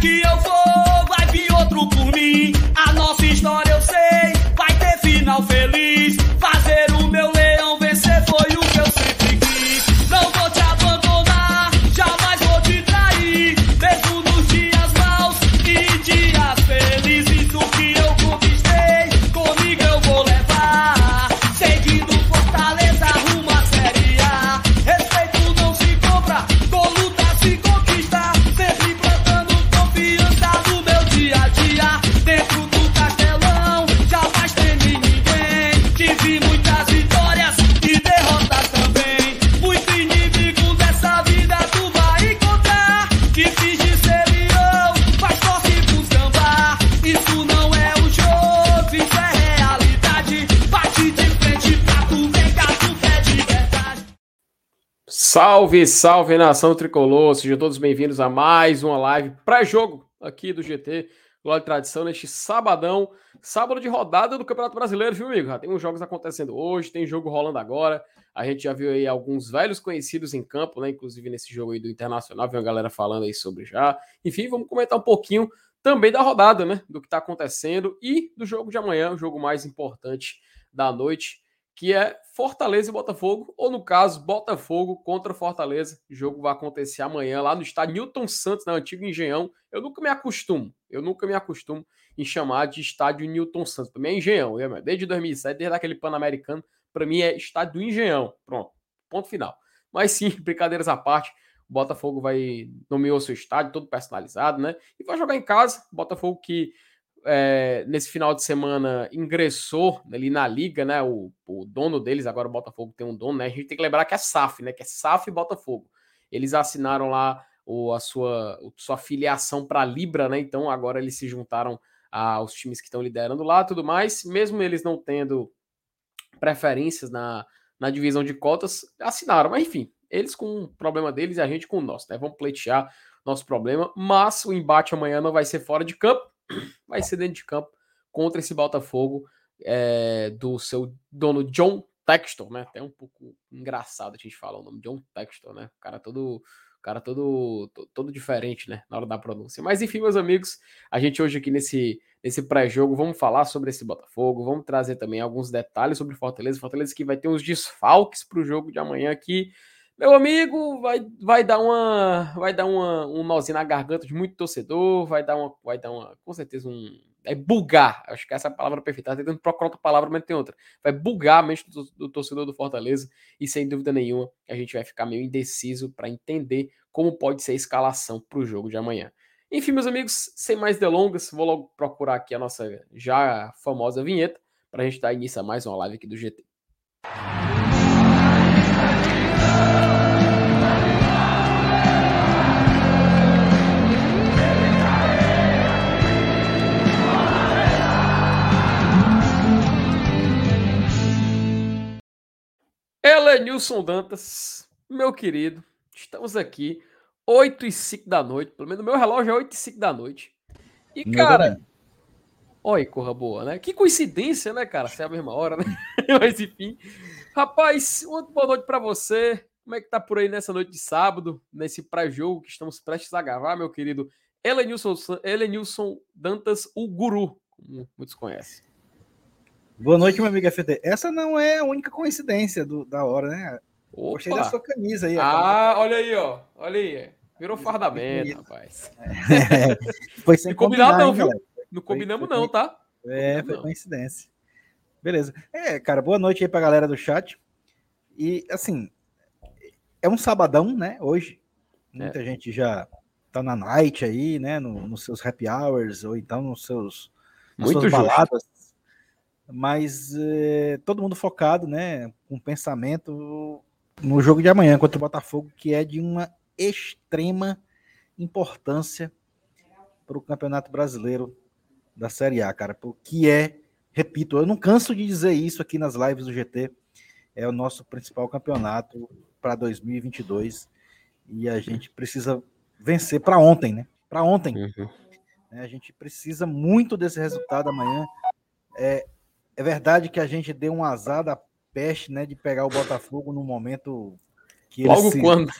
que eu for, Salve, salve nação tricolor! Sejam todos bem-vindos a mais uma live pré-jogo aqui do GT Glória e Tradição neste sabadão, sábado de rodada do Campeonato Brasileiro, viu, amigo? Já tem uns jogos acontecendo hoje, tem jogo rolando agora. A gente já viu aí alguns velhos conhecidos em campo, né? Inclusive nesse jogo aí do Internacional, viu a galera falando aí sobre já. Enfim, vamos comentar um pouquinho também da rodada, né? Do que tá acontecendo e do jogo de amanhã, o jogo mais importante da noite que é Fortaleza e Botafogo, ou no caso, Botafogo contra Fortaleza. O jogo vai acontecer amanhã lá no estádio Newton Santos, na antiga Engenhão. Eu nunca me acostumo, eu nunca me acostumo em chamar de estádio Newton Santos. Para mim é Engenhão, desde 2007, desde aquele Pan-Americano, para mim é estádio do Engenhão. Pronto, ponto final. Mas sim, brincadeiras à parte, o Botafogo vai nomear seu estádio, todo personalizado, né? E vai jogar em casa. Botafogo que é, nesse final de semana ingressou ali na liga, né? O, o, dono deles, agora o Botafogo tem um dono, né? A gente tem que lembrar que é SAF, né? Que é SAF e Botafogo. Eles assinaram lá o, a sua, sua filiação para Libra, né? Então agora eles se juntaram aos times que estão liderando lá tudo mais, mesmo eles não tendo preferências na, na divisão de cotas, assinaram. Mas enfim, eles com o problema deles e a gente com o nosso, né? Vamos pleitear nosso problema, mas o embate amanhã não vai ser fora de campo vai ser dentro de campo contra esse Botafogo é, do seu dono John Textor, né? Até um pouco engraçado a gente falar o nome John Textor, né? O cara todo, cara todo, todo diferente, né? Na hora da pronúncia. Mas enfim, meus amigos, a gente hoje aqui nesse, nesse pré-jogo vamos falar sobre esse Botafogo, vamos trazer também alguns detalhes sobre Fortaleza. Fortaleza que vai ter uns desfalques para o jogo de amanhã aqui. Meu amigo, vai, vai dar uma vai dar uma, um nozinho na garganta de muito torcedor, vai dar uma vai dar uma com certeza um é bugar, acho que essa é a palavra perfeita, tá tentando procurar outra palavra, mas tem outra. Vai bugar a mente do, do torcedor do Fortaleza e sem dúvida nenhuma a gente vai ficar meio indeciso para entender como pode ser a escalação para o jogo de amanhã. Enfim, meus amigos, sem mais delongas, vou logo procurar aqui a nossa já famosa vinheta para a gente dar início a mais uma live aqui do GT. Elenilson Dantas, meu querido, estamos aqui 8 e 5 da noite, pelo menos no meu relógio é 8 e 5 da noite. E, meu cara, também. olha, corra boa, né? Que coincidência, né, cara? Se é a mesma hora, né? Mas enfim. Rapaz, uma boa noite para você. Como é que tá por aí nessa noite de sábado, nesse pré-jogo que estamos prestes a gravar, meu querido Elenilson, Elenilson Dantas, o guru, como muitos conhecem. Boa noite, meu amigo FT. Essa não é a única coincidência do, da hora, né? Opa. Gostei da sua camisa aí. Ah, olha aí, ó. Olha aí. Virou fardamento, rapaz. É, foi sem não combinado, não, viu? Não combinamos, foi, não, tá? É, foi não. coincidência. Beleza. É, cara, boa noite aí pra galera do chat. E, assim, é um sabadão, né? Hoje. Muita é. gente já tá na night aí, né? No, nos seus happy hours, ou então nos seus. Nas Muito suas baladas mas é, todo mundo focado, né, com pensamento no jogo de amanhã contra o Botafogo, que é de uma extrema importância para o Campeonato Brasileiro da Série A, cara, porque é, repito, eu não canso de dizer isso aqui nas lives do GT, é o nosso principal campeonato para 2022 e a gente precisa vencer para ontem, né? Para ontem. Uhum. A gente precisa muito desse resultado amanhã. É, é verdade que a gente deu um azar da peste, né, de pegar o Botafogo no momento que Logo se... quando?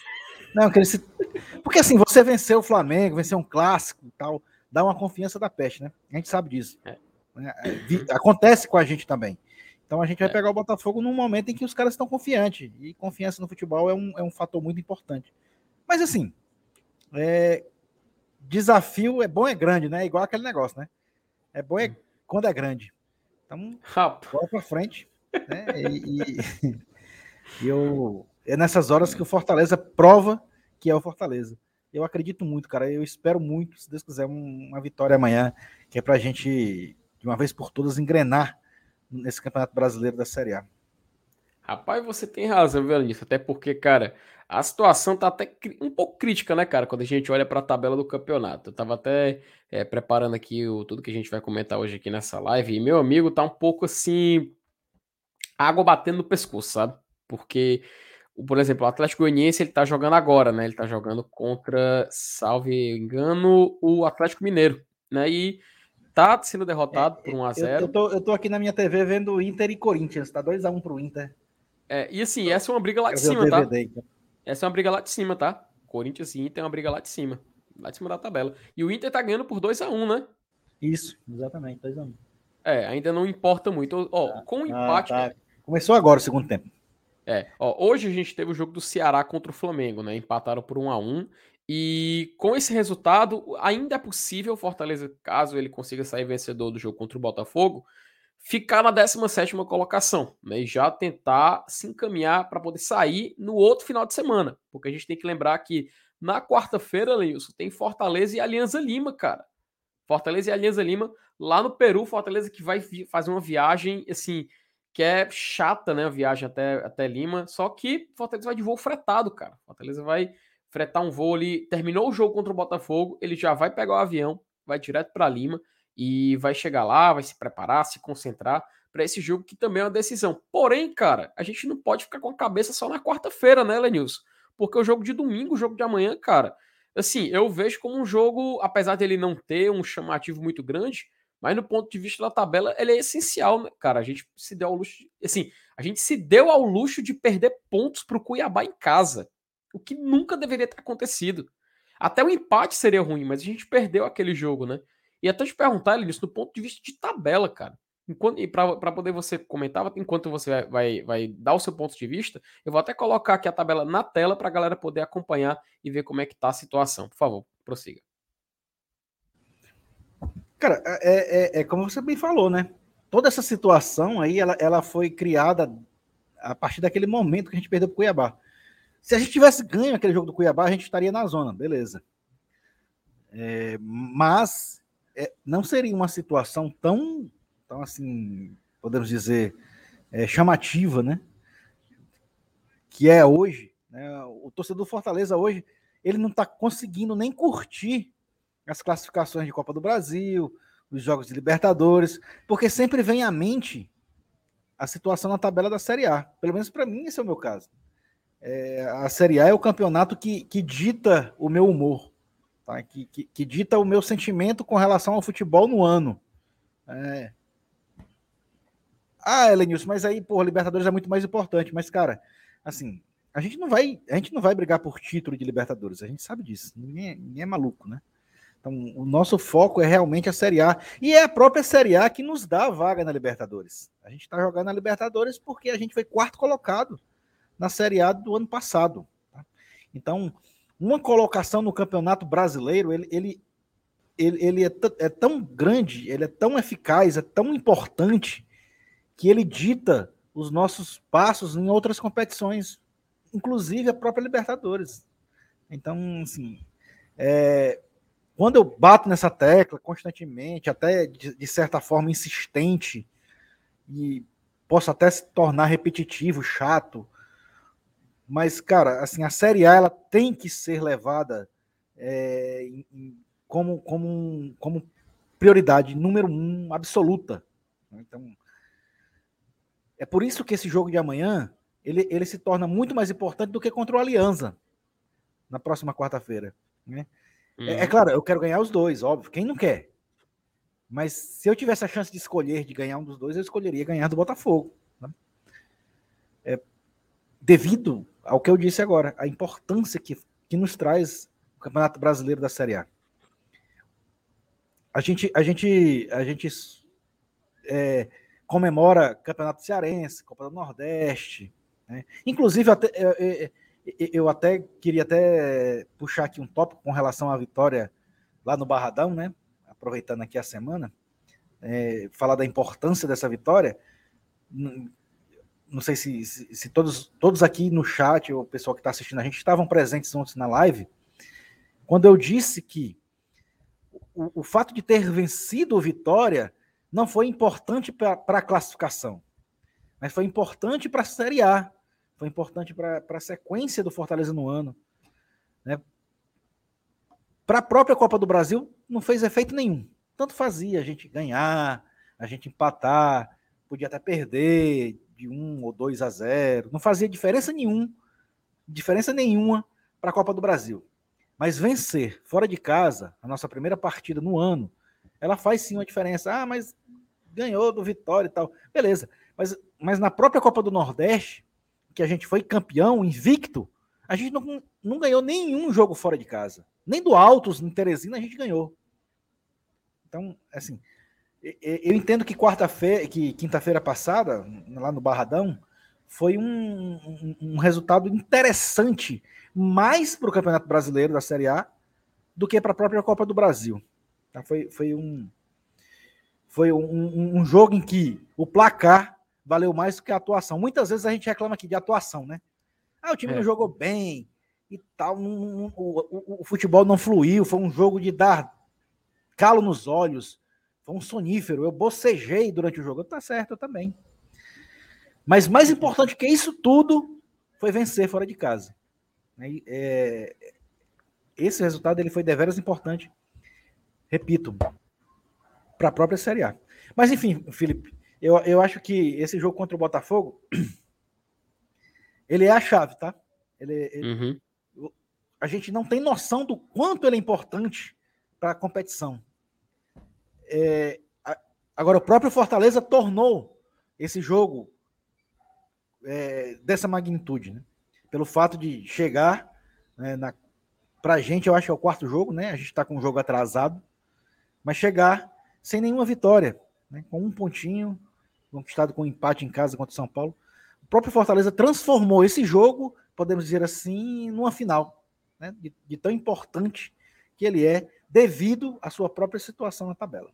Não, que ele se... Porque assim, você venceu o Flamengo, venceu um clássico e tal, dá uma confiança da peste, né? A gente sabe disso. É. Né? É, acontece com a gente também. Então a gente vai é. pegar o Botafogo num momento em que os caras estão confiantes. E confiança no futebol é um, é um fator muito importante. Mas assim, é, desafio é bom é grande, né? Igual aquele negócio, né? É bom é hum. quando é grande. Então, bora para frente. Né? E, e, e, eu, é nessas horas que o Fortaleza prova que é o Fortaleza. Eu acredito muito, cara. Eu espero muito, se Deus quiser, uma vitória amanhã, que é para a gente, de uma vez por todas, engrenar nesse Campeonato Brasileiro da Série A. Rapaz, você tem razão, viu, Até porque, cara, a situação tá até um pouco crítica, né, cara? Quando a gente olha para a tabela do campeonato. Eu tava até é, preparando aqui o, tudo que a gente vai comentar hoje aqui nessa live. E meu amigo tá um pouco assim. Água batendo no pescoço, sabe? Porque, por exemplo, o Atlético Goianiense ele tá jogando agora, né? Ele tá jogando contra, salve engano, o Atlético Mineiro, né? E tá sendo derrotado é, por 1x0. Eu, eu, tô, eu tô aqui na minha TV vendo Inter e Corinthians, tá 2x1 pro Inter. É, e assim, essa é uma briga lá de cima, tá? Então. Essa é uma briga lá de cima, tá? Corinthians e Inter é uma briga lá de cima. Lá de cima da tabela. E o Inter tá ganhando por 2x1, né? Isso, exatamente, 2x1. É, ainda não importa muito. Ó, ah, com o empate. Ah, tá. Começou agora o segundo tempo. É, ó, hoje a gente teve o jogo do Ceará contra o Flamengo, né? Empataram por 1 a 1 e com esse resultado, ainda é possível Fortaleza, caso ele consiga sair vencedor do jogo contra o Botafogo, ficar na 17 colocação, né? E já tentar se encaminhar para poder sair no outro final de semana. Porque a gente tem que lembrar que na quarta-feira, Leilson, tem Fortaleza e Alianza Lima, cara. Fortaleza e Alianza Lima, lá no Peru, Fortaleza que vai fazer uma viagem, assim, que é chata, né? A viagem até, até Lima. Só que Fortaleza vai de voo fretado, cara. Fortaleza vai fretar um voo ali. Terminou o jogo contra o Botafogo, ele já vai pegar o avião, vai direto para Lima e vai chegar lá, vai se preparar, se concentrar para esse jogo que também é uma decisão. Porém, cara, a gente não pode ficar com a cabeça só na quarta-feira, né, Lenilson? Porque o jogo de domingo, o jogo de amanhã, cara, assim, eu vejo como um jogo, apesar dele não ter um chamativo muito grande, mas no ponto de vista da tabela, ele é essencial, né, cara? A gente se deu ao luxo, de, assim, a gente se deu ao luxo de perder pontos para o Cuiabá em casa, o que nunca deveria ter acontecido. Até o empate seria ruim, mas a gente perdeu aquele jogo, né? E até te perguntar, Linus, do ponto de vista de tabela, cara. Enquanto, e para poder você comentar, enquanto você vai, vai, vai, dar o seu ponto de vista, eu vou até colocar aqui a tabela na tela para a galera poder acompanhar e ver como é que tá a situação. Por favor, prossiga. Cara, é, é, é como você bem falou, né? Toda essa situação aí, ela, ela foi criada a partir daquele momento que a gente perdeu para o Cuiabá. Se a gente tivesse ganho aquele jogo do Cuiabá, a gente estaria na zona, beleza. É, mas é, não seria uma situação tão, tão assim, podemos dizer, é, chamativa, né? Que é hoje. Né? O torcedor do Fortaleza hoje, ele não está conseguindo nem curtir as classificações de Copa do Brasil, os jogos de Libertadores, porque sempre vem à mente a situação na tabela da Série A. Pelo menos para mim, esse é o meu caso. É, a Série A é o campeonato que, que dita o meu humor tá? que, que, que, dita o meu sentimento com relação ao futebol no ano. É... Ah, Elenilson, mas aí, porra, Libertadores é muito mais importante. Mas, cara, assim, a gente não vai, a gente não vai brigar por título de Libertadores, a gente sabe disso. Ninguém, é, ninguém é maluco, né? Então, o nosso foco é realmente a Série A. E é a própria Série A que nos dá a vaga na Libertadores. A gente está jogando na Libertadores porque a gente foi quarto colocado na Série A do ano passado. Tá? Então, uma colocação no Campeonato Brasileiro, ele, ele, ele, ele é, é tão grande, ele é tão eficaz, é tão importante, que ele dita os nossos passos em outras competições, inclusive a própria Libertadores. Então, assim, é, quando eu bato nessa tecla constantemente, até de, de, certa forma insistente, e posso até se tornar repetitivo, chato, mas, cara, assim, a Série A ela tem que ser levada é, como, como, como prioridade número um absoluta. Então, é por isso que esse jogo de amanhã ele, ele se torna muito mais importante do que contra o Aliança na próxima quarta-feira. Né? Uhum. É, é, uhum. claro, eu quero ganhar os dois, óbvio. Quem não quer? Mas se eu tivesse a chance de escolher, de ganhar um dos dois, eu escolheria ganhar do Botafogo. Né? É, devido ao que eu disse agora, a importância que, que nos traz o Campeonato Brasileiro da Série A. A gente, a gente, a gente é, comemora Campeonato Cearense, Copa do Nordeste. Né? Inclusive, até, eu, eu, eu, até queria até puxar aqui um tópico com relação à vitória lá no Barradão, né? aproveitando aqui a semana, é, falar da importância dessa vitória. Não sei se, se, se, todos, todos aqui no chat, o pessoal que está assistindo a gente, estavam presentes ontem na live, quando eu disse que o, o fato de ter vencido o Vitória não foi importante para a classificação, mas foi importante para a Série A, foi importante para a sequência do Fortaleza no ano. Né? Para a própria Copa do Brasil, não fez efeito nenhum. Tanto fazia a gente ganhar, a gente empatar, podia até perder de 1 ou 2 a 0. Não fazia diferença nenhum, diferença nenhuma para a Copa do Brasil. Mas vencer fora de casa, a nossa primeira partida no ano, ela faz sim uma diferença. Ah, mas ganhou do Vitória e tal. Beleza. Mas, mas na própria Copa do Nordeste, que a gente foi campeão, invicto, a gente não, não ganhou nenhum jogo fora de casa. Nem do Altos, em Teresina, a gente ganhou. Então, assim, eu entendo que quarta-feira, que quinta-feira passada, lá no Barradão, foi um, um, um resultado interessante, mais para o Campeonato Brasileiro da Série A do que para a própria Copa do Brasil. Tá? Foi, foi, um, foi um, um, jogo em que o placar valeu mais do que a atuação. Muitas vezes a gente reclama aqui de atuação, né? Ah, o time é. não jogou bem e tal, não, o, o, o, futebol não fluiu, foi um jogo de dar calo nos olhos, foi um sonífero. Eu bocejei durante o jogo, tá certo, eu também. Mas mais importante que isso tudo foi vencer fora de casa. É, esse resultado ele foi deveras importante repito, para a própria Série A. Mas enfim, Felipe, eu, eu acho que esse jogo contra o Botafogo, ele é a chave, tá? Ele, ele uhum. A gente não tem noção do quanto ele é importante para a competição. É, agora, o próprio Fortaleza tornou esse jogo é, dessa magnitude, né? Pelo fato de chegar né, na, para a gente, eu acho que é o quarto jogo, né? A gente está com um jogo atrasado mas chegar sem nenhuma vitória, né? com um pontinho, conquistado com um empate em casa contra o São Paulo. O próprio Fortaleza transformou esse jogo, podemos dizer assim, numa final, né? de, de tão importante que ele é, devido à sua própria situação na tabela.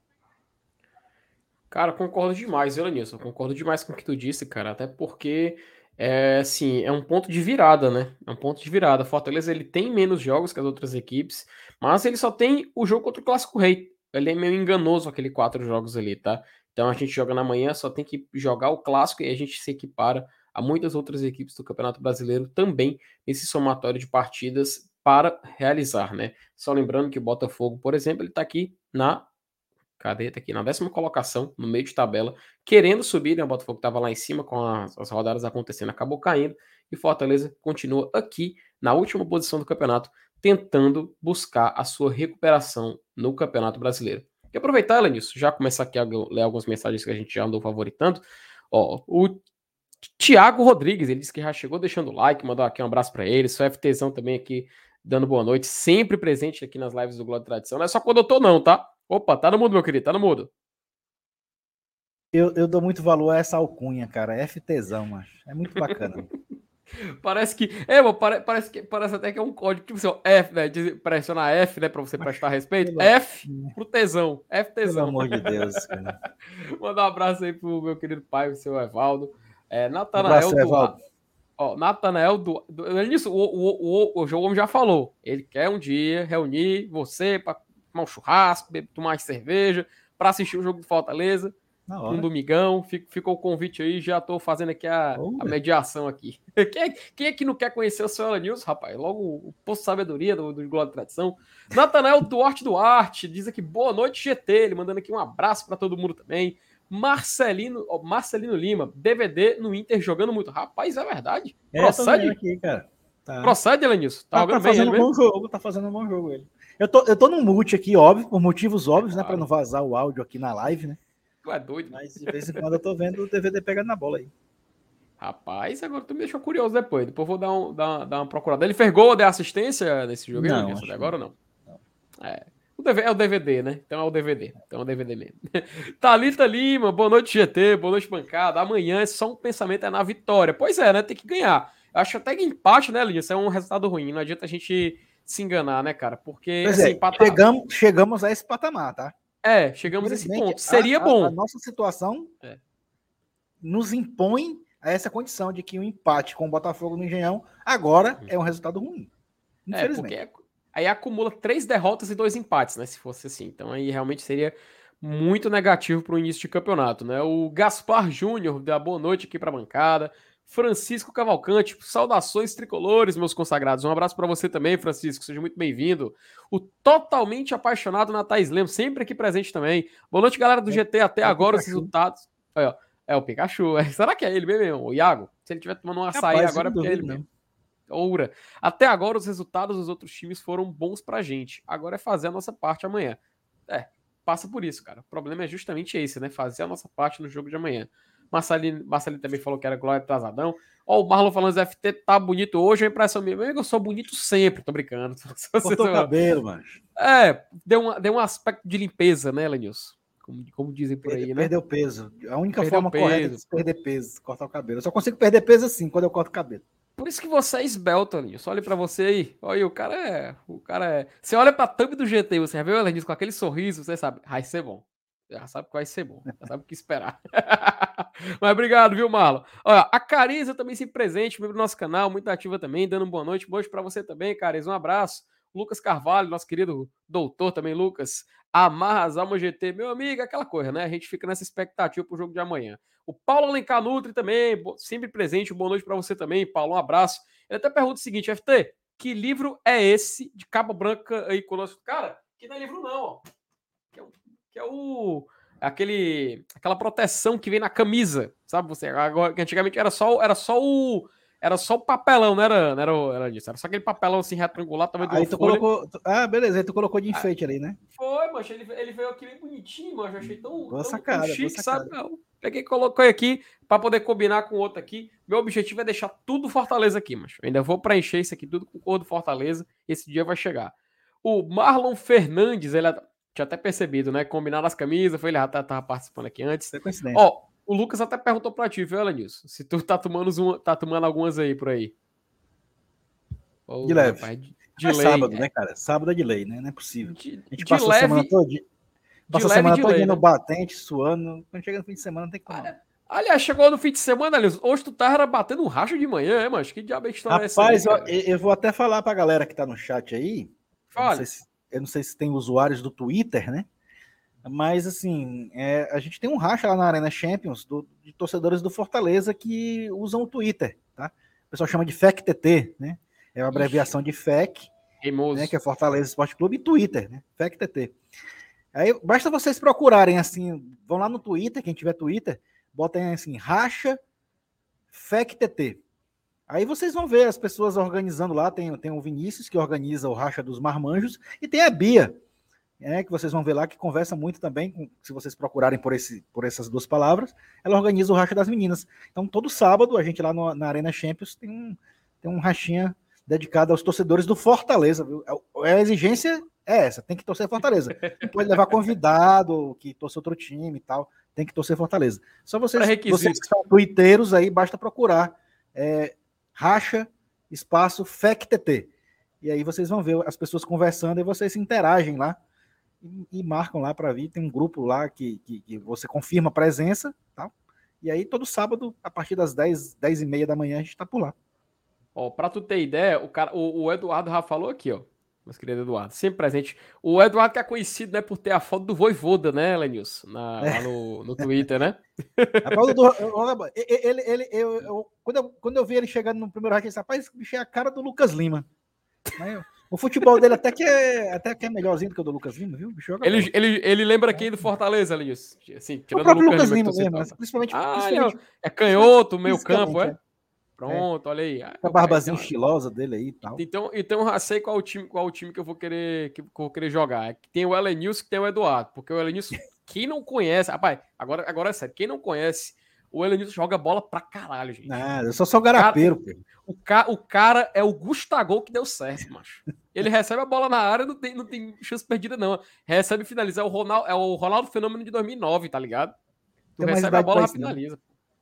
Cara, concordo demais, Elenilson. Concordo demais com o que tu disse, cara. Até porque, é, assim, é um ponto de virada, né? É um ponto de virada. Fortaleza, ele tem menos jogos que as outras equipes, mas ele só tem o jogo contra o Clássico Rei. Ele é meio enganoso aquele quatro jogos ali, tá? Então a gente joga na manhã, só tem que jogar o clássico e a gente se equipara a muitas outras equipes do Campeonato Brasileiro também nesse somatório de partidas para realizar, né? Só lembrando que o Botafogo, por exemplo, ele tá aqui na cadê? Tá aqui na décima colocação, no meio de tabela, querendo subir, né? O Botafogo estava lá em cima com as, as rodadas acontecendo, acabou caindo e Fortaleza continua aqui na última posição do campeonato, tentando buscar a sua recuperação no Campeonato Brasileiro. E aproveitar, Elenilson, já começar aqui a ler algumas mensagens que a gente já andou favoritando. Ó, o Tiago Rodrigues, ele disse que já chegou deixando o like, mandou aqui um abraço para ele. Só FTzão também aqui dando boa noite, sempre presente aqui nas lives do Globo Tradição. Não é só quando eu tô, não, tá? Opa, tá no mudo, meu querido, tá no mudo. Eu, eu dou muito valor a essa alcunha, cara. FTzão, macho. É muito bacana. Parece que. É, mano, pare, parece, que, parece até que é um código, tipo assim, F, né? De, pressiona F, né? Pra você prestar respeito. F pro tesão. F tesão. Pelo amor de Deus, cara. Manda um abraço aí pro meu querido pai, o seu Evaldo. É, Natanael um do. Ó, Natanael do. do isso, o, o, o, o João já falou. Ele quer um dia reunir você pra tomar um churrasco, tomar cerveja, pra assistir o jogo do Fortaleza um domingão, ficou o convite aí, já tô fazendo aqui a, a mediação aqui. Quem é, quem é, que não quer conhecer o Senhora News, rapaz? Logo o Posto de Sabedoria do, do Glória de Tradição. Natanael Duarte Duarte diz aqui, boa noite, GT, ele mandando aqui um abraço para todo mundo também. Marcelino, Marcelino Lima, DVD no Inter jogando muito. Rapaz, é verdade? É, Procede? Aqui, cara. Tá. Procede, Elenilson? Tá, tá, tá fazendo um bom jogo, tá fazendo um bom jogo ele. Eu tô, eu tô no mute aqui, óbvio, por motivos óbvios, claro. né? Pra não vazar o áudio aqui na live, né? Tu é doido. Mas de vez em quando eu tô vendo o DVD pegando na bola aí. Rapaz, agora tu me deixou curioso depois. Depois vou dar, um, dar, dar uma procurada. Ele fez gol deu assistência nesse jogo? Não, Não agora ou não? É. É o DVD, né? Então é o DVD. Então é o DVD mesmo. Thalita Lima, boa noite, GT, boa noite, bancada. Amanhã é só um pensamento é na vitória. Pois é, né? Tem que ganhar. Eu acho até que empate, né, Lídia? Isso é um resultado ruim. Não adianta a gente se enganar, né, cara? Porque assim, é, empatar- chegamos, chegamos a esse patamar, tá? É, chegamos a esse ponto. Seria a- bom. A, nossa situação É. nos impõe a essa condição de que o empate com o Botafogo no Engenhão agora é um resultado ruim. É, Infelizmente. porque aí acumula três derrotas e dois empates, né? Se fosse assim. Então aí realmente seria muito negativo para o início de campeonato, né? O Gaspar Júnior dá boa noite aqui para a bancada. Francisco Cavalcante, saudações tricolores, meus consagrados. Um abraço para você também, Francisco. Seja muito bem-vindo. O totalmente apaixonado na Thais Lemos, sempre aqui presente também. Boa noite, galera do GT. Até é agora os resultados. Olha, é o Pikachu. Será que é ele mesmo, o Iago? Se ele estiver tomando um açaí Rapaz, agora, é porque é ele mesmo. Oura. Até agora, os resultados dos outros times foram bons pra gente. Agora é fazer a nossa parte amanhã. É, passa por isso, cara. O problema é justamente esse, né? Fazer a nossa parte no jogo de amanhã. Marcelinho, Marcelinho também falou que era Glória atrasadão. Ó, o Marlon falando que FT tá bonito hoje, a impressão minha. Meu amigo, eu sou bonito sempre, tô brincando. Cortou o cabelo, mano. É, deu, uma, deu um aspecto de limpeza, né, Lenilson? Como, como dizem por aí, né? perdeu peso. A única Perdeu forma correta peso. de perder peso, cortar o cabelo. Eu só consigo perder peso assim, quando eu corto o cabelo. Por isso que você é esbelto, Lenilson. Olha pra você aí. Olha, o cara é. O cara é. Você olha pra thumb do GT, você já vê o Lenilson com aquele sorriso, você sabe, vai ser bom. Já sabe que vai ser bom. Já sabe o que esperar. Mas obrigado, viu, Marlon? Olha, a Cariza também se presente, membro do nosso canal, muito ativa também, dando boa noite. Boa noite pra você também, Cariza. Um abraço. Lucas Carvalho, nosso querido doutor também, Lucas. Amarra as GT, meu amigo, aquela coisa, né? A gente fica nessa expectativa pro jogo de amanhã. O Paulo Alencar Nutri também, sempre presente. Boa noite pra você também, Paulo. Um abraço. Ele até pergunta o seguinte, FT, que livro é esse de capa branca aí conosco? Cara, que não é livro não, ó. Que é o, que é o aquele aquela proteção que vem na camisa, sabe você? Agora antigamente era só era só o era só o papelão, não era, não era, era disso. Era só aquele papelão assim retangular, também Aí tu folha. colocou. tu- Ah, beleza, aí tu colocou de enfeite ali, né? Foi, mancha, ele, ele veio aqui bem bonitinho, mancha, eu achei tão, Boa tão, tão sacada, chique, sabe? Eu peguei e coloquei aqui para poder combinar com o outro aqui. Meu objetivo é deixar tudo Fortaleza aqui, mancha. Eu ainda vou preencher isso aqui tudo com cor do Fortaleza. Esse dia vai chegar. O Marlon Fernandes, ele tinha até percebido, né? Combinar as camisas, foi ele já tá- tava participando aqui antes. É coincidência. Ó, o Lucas até perguntou pra ti, viu, Elenilson? Se tu tá tomando, uma- tá tomando algumas aí por aí. De leve. rapaz, de, de é lei. sábado, né, cara? Sábado é de lei, né? Não é possível. De, A gente de passou a semana toda. Passou a semana toda lei, no né? batente, suando. Quando chega no fim de semana, tem como. não. Aliás, chegou no fim de semana, Elenilson. Hoje tu tava batendo um racho de manhã, é, mas que diabo é que história é essa? aí, Rapaz, eu, eu vou até falar pra galera que tá no chat aí. Eu não, Fale. sei se, eu não sei se tem usuários do Twitter, né? Mas, assim, é, a gente tem um racha lá na Arena Champions do- de torcedores do Fortaleza que usam o Twitter, tá? O pessoal chama de FECTT, né? É uma abreviação de FEC, né? Que é Fortaleza Esporte Clube, e Twitter, né? FECTT. Aí basta vocês procurarem, assim, vão lá no Twitter, quem tiver Twitter, botem assim, racha FECTT. Aí vocês vão ver as pessoas organizando lá. Tem, tem o Vinícius, que organiza o Racha dos Marmanjos, e tem a Bia, é, que vocês vão ver lá, que conversa muito também, com- se vocês procurarem por, esse, por essas duas palavras, ela organiza o Racha das Meninas. Então, todo sábado, a gente lá no- na Arena Champions tem um, tem um rachinha dedicado aos torcedores do Fortaleza. Viu? A, a exigência é essa, tem que torcer Fortaleza. Não pode levar convidado que torce outro time e tal, tem que torcer Fortaleza. Só vocês, vocês que são twitteiros aí, basta procurar é, racha espaço FECTT. E aí vocês vão ver as pessoas conversando e vocês se interagem lá e, e marcam lá para vir. Tem um grupo lá que, que, que você confirma a presença, tal. E aí todo sábado, a partir das 10, 10 e meia da manhã, a gente tá por lá. Ó, pra tu ter ideia, o, cara, o, o Eduardo já falou aqui, ó. Meus querido Eduardo, sempre presente. O Eduardo que é conhecido, né, por ter a foto do Voivoda, né, Lenilson? Na, lá no, no Twitter, né? Do- ele, ele, eu, eu- quando, eu, quando eu vi ele chegando no primeiro racha, eu disse, rapaz, esse bicho é a cara do Lucas Lima. Mas o futebol dele até que, é, até que é melhorzinho do que o do Lucas Lima, viu? O Ele, ele, ele lembra quem do Fortaleza, Lenilson? Assim, o tirando próprio o Lucas Lima, Lima mesmo, mas principalmente, Ah, principalmente É canhoto, meio campo, é? é. Pronto, olha aí. Ah, com a barbazinha estilosa dele aí e tal. Então, então eu já sei qual o time, qual o time que eu vou querer que, eu vou querer jogar. É Tem o Elenilson que tem o Eduardo, porque o Elenilson, quem não conhece, rapaz, agora agora é sério, quem não conhece O Elenilson joga bola pra caralho, gente. Nada, eu sou só garapeiro, pô. O, ca... o cara é o Gustavo que deu certo, macho. Ele recebe a bola na área, não tem, não tem chance perdida, não. Recebe e finaliza. É o Ronaldo, é o Ronaldo Fenômeno de 2009, tá ligado? Tu Tem recebe a bola e não. finaliza.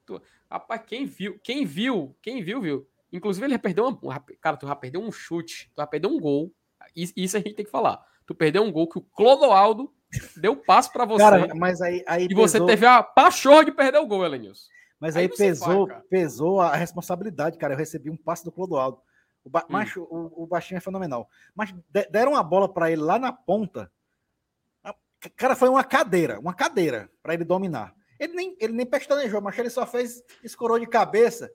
Tu... Rapaz, quem viu, quem viu, quem viu, viu. Inclusive, ele já perdeu uma. um Cara, tu já perdeu um chute, tu já perdeu um gol. Isso, a gente tem que falar. Tu perdeu um gol que o Clodoaldo deu passo pra você. Cara, mas aí, aí e você pesou- teve a pachorra de perder o gol, Elenilson. Mas Aí aí, você pesou, vai, pesou a responsabilidade, cara. Eu recebi um passe do Clodoaldo. O, ba... Hum. macho, o, o baixinho é fenomenal. Mas de- deram uma bola para ele lá na ponta. A- Cara, foi uma cadeira, uma cadeira para ele dominar. Ele nem, ele nem pestanejou, mas ele só fez, escorou de cabeça.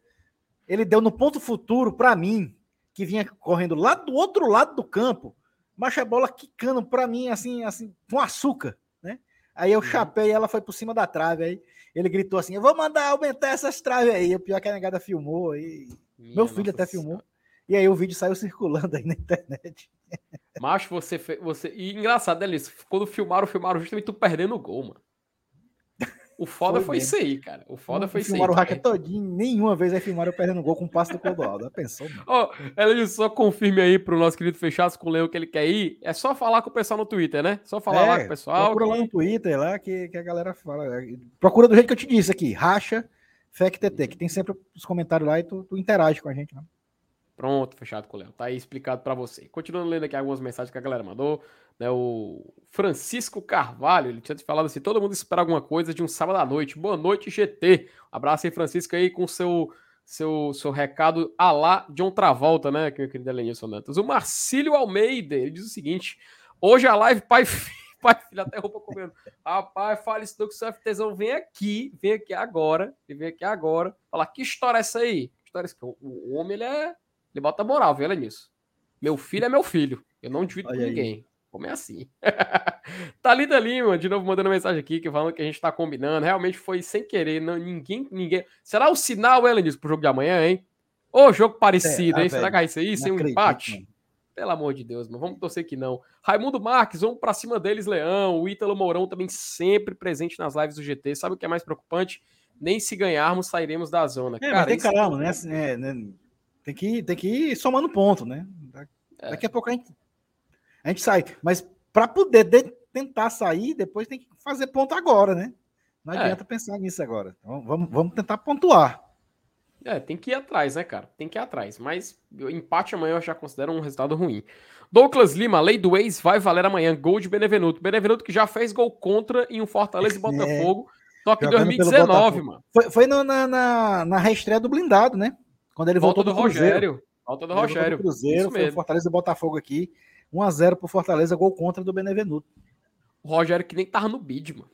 Ele deu no ponto futuro para mim, que vinha correndo lá do outro lado do campo. Mas a bola quicando para mim, assim, assim, com açúcar, né? Aí eu Uhum. chapei e ela foi por cima da trave. Aí ele gritou assim: Eu vou mandar aumentar essas traves aí. O pior é que a negada filmou. E... Meu filho até Senhora. E aí o vídeo saiu circulando aí na internet. Macho, você fez. Você... E engraçado, né, Liz? Quando filmaram, filmaram justamente tu perdendo o gol, mano. O foda Foi foi, isso aí, cara. O foda Não foi isso aí. filmaram o hacker todinho. Nenhuma vez aí filmaram eu perdendo gol com o passe do Clodoaldo. Já pensou, mano? Ó, Elenilson, só confirme aí pro nosso querido Fechaço com o Leão que ele quer ir. É só falar com o pessoal no Twitter, né? Só falar lá com o pessoal. É, Procura lá que- no Twitter lá que, que a galera fala. Procura do jeito que eu te disse aqui. Racha FECTT, que tem sempre os comentários lá e tu, tu interage com a gente. Né? Pronto, fechado com o Léo. Tá aí explicado pra você. Continuando lendo aqui algumas mensagens que a galera mandou. Né, o Francisco Carvalho, ele tinha te falado assim: todo mundo espera alguma coisa de um sábado à noite. Boa noite, GT. Abraço aí, Francisco, aí com seu seu, seu recado a lá John Travolta, né, que meu querido Elenilson Dantas. O Marcílio Almeida, ele diz o seguinte: hoje a live pai pai filho até roupa comendo. Rapaz, fala isso do que seu FTzão vem aqui, vem aqui agora, vem aqui agora, falar que história é essa aí? Que história é essa? O, o homem, ele é ele bota moral, viu, nisso. Meu filho é meu filho. Eu não divido Olha com aí. ninguém. Como é assim? Thalita Lima, de novo mandando mensagem aqui, que falando que a gente tá combinando. Realmente foi sem querer. Não, ninguém, ninguém. Será o sinal, Elanis, pro jogo de amanhã, hein? Ô, jogo parecido, É, ah, hein? Será velho, que vai ser isso? Não Hein? Um acredito, empate? mano. Pelo amor de Deus, mano. Vamos torcer que não. Raimundo Marques, vamos pra cima deles, Leão. O Ítalo Mourão também sempre presente nas lives do GT. Sabe o que é mais preocupante? Nem se ganharmos, sairemos da zona. É, mas tem isso- calma, né? É, né? Tem, que, tem que ir somando ponto, né? É. Daqui a pouco a gente, a gente sai. Mas para poder de- tentar sair, depois tem que fazer ponto agora, né? Não É. adianta pensar nisso agora. Então, vamos, vamos tentar pontuar. É, tem que ir atrás, né, cara? Tem que ir atrás. Mas empate amanhã eu já considero um resultado ruim. Douglas Lima, lei do ex vai valer amanhã. Gol de Benevenuto. Benevenuto que já fez gol contra em um Fortaleza e Botafogo. Só que em É. Jogando pelo 2019, Botafogo. mano. Foi, foi no- na, na, na reestreia do blindado, né? Quando ele Volta voltou do do Cruzeiro. Rogério. Volta do Ele Rogério. Cruzeiro, Isso foi o. Fortaleza e Botafogo aqui. 1x0 pro Fortaleza, gol contra do Benevenuto. O Rogério que nem tava no bid, mano.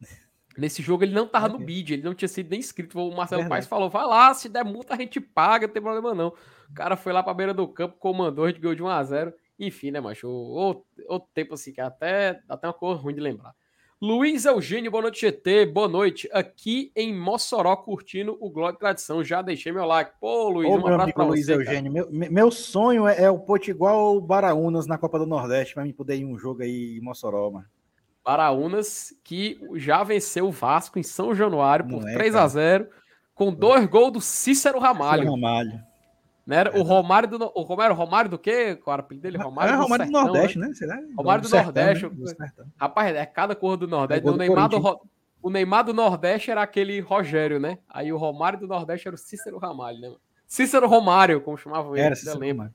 Nesse jogo ele não tava no É. bid, ele não tinha sido nem inscrito. O Marcelo Verdade. Paes falou: vai lá, se der multa a gente paga, não tem problema não. O cara foi lá pra beira do campo, comandou, a gente ganhou de 1x0. Enfim, né, macho? Outro, outro tempo assim, que até dá até uma cor ruim de lembrar. Luiz Eugênio, boa noite, GT. Boa noite. Aqui em Mossoró, curtindo o Glória e Tradição. Já deixei meu like. Pô, Luiz, Ô, um abraço pra Luiz você. Eugênio, meu, me- meu sonho é, é o Potiguar ou Baraunas na Copa do Nordeste, pra mim poder ir em um jogo aí em Mossoró, mano. Baraunas, que já venceu o Vasco em São Januário por Não é, 3 a 0 com dois gols do Cícero Ramalho. Ramalho. Né? O Romário do. O Romário, Romário do quê? Qual era o apelido dele? Romário, é Romário do, Sertão, Nordeste, né? né? Será? Romário do Sertão, Nordeste, né? Do Sertão. Rapaz, é cada cor do Nordeste. É o, do Neymar do, o Neymar do Nordeste era aquele Rogério, né? Aí o Romário do Nordeste era o Cícero Ramalho, né? Cícero Romário, como chamavam ele. Era, ainda Cícero. Ramalho.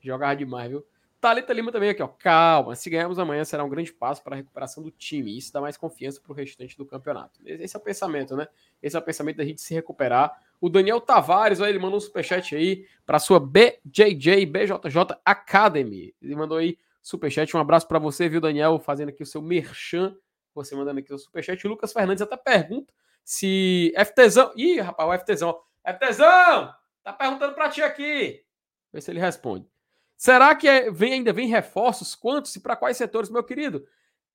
Jogava demais, viu? Thalita Lima também aqui, ó. Calma, se ganharmos amanhã será um grande passo para a recuperação do time. Isso dá mais confiança para o restante do campeonato. Esse é o pensamento, né? Esse é o pensamento da gente se recuperar. O Daniel Tavares, ó, ele mandou um superchat aí para sua BJJ BJJ Academy. Ele mandou aí superchat. Um abraço para você, viu, Daniel? Fazendo aqui o seu merchan. Você mandando aqui o superchat. O Lucas Fernandes até pergunta se FTzão. Ih, rapaz, o FTzão. FTzão! Tá perguntando para ti aqui. Vê se ele responde. Será que é- vem, ainda vem reforços? Quantos e para quais setores, meu querido?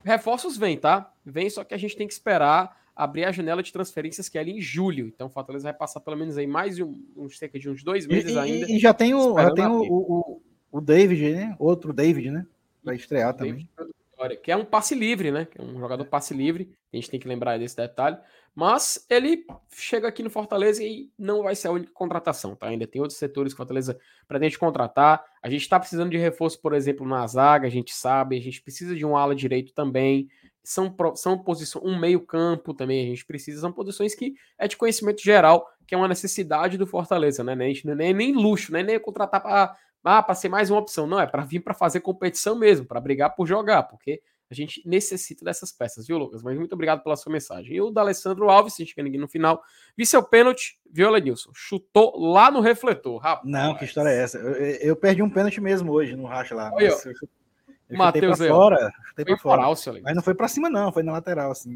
Reforços vem, tá? Vem, só que a gente tem que esperar abrir a janela de transferências que é ali em julho. Então o Fortaleza vai passar pelo menos aí mais de um, uns cerca de uns dois meses e- ainda. e já tem, o, já tem o, o, o- o David, né? Outro David, né? Vai estrear também. David, que é um passe livre, né? Que é um jogador passe livre. A gente tem que lembrar desse detalhe. Mas ele chega aqui no Fortaleza e não vai ser a única contratação, tá? Ainda tem outros setores que Fortaleza pretende contratar. A gente está precisando de reforço, por exemplo, na zaga, a gente sabe. A gente precisa de um ala direito também. São, são posições, um meio-campo também a gente precisa. São posições que é de conhecimento geral, que é uma necessidade do Fortaleza, né? A gente não é nem luxo, né? nem contratar para ah, ser mais uma opção. Não, é para vir para fazer competição mesmo, para brigar por jogar, porque a gente necessita dessas peças, viu, Lucas? Mas muito obrigado pela sua mensagem. E o da Alessandro Alves, se ninguém no final, vi seu pênalti, viu, Lenilson? Chutou lá no refletor, rapaz. Não, que história é essa? Eu, eu perdi um pênalti mesmo hoje no racha lá. Olha, eu, eu Matheus aí, fora, chutei pra fora. Moral, mas não foi para cima não, foi na lateral assim.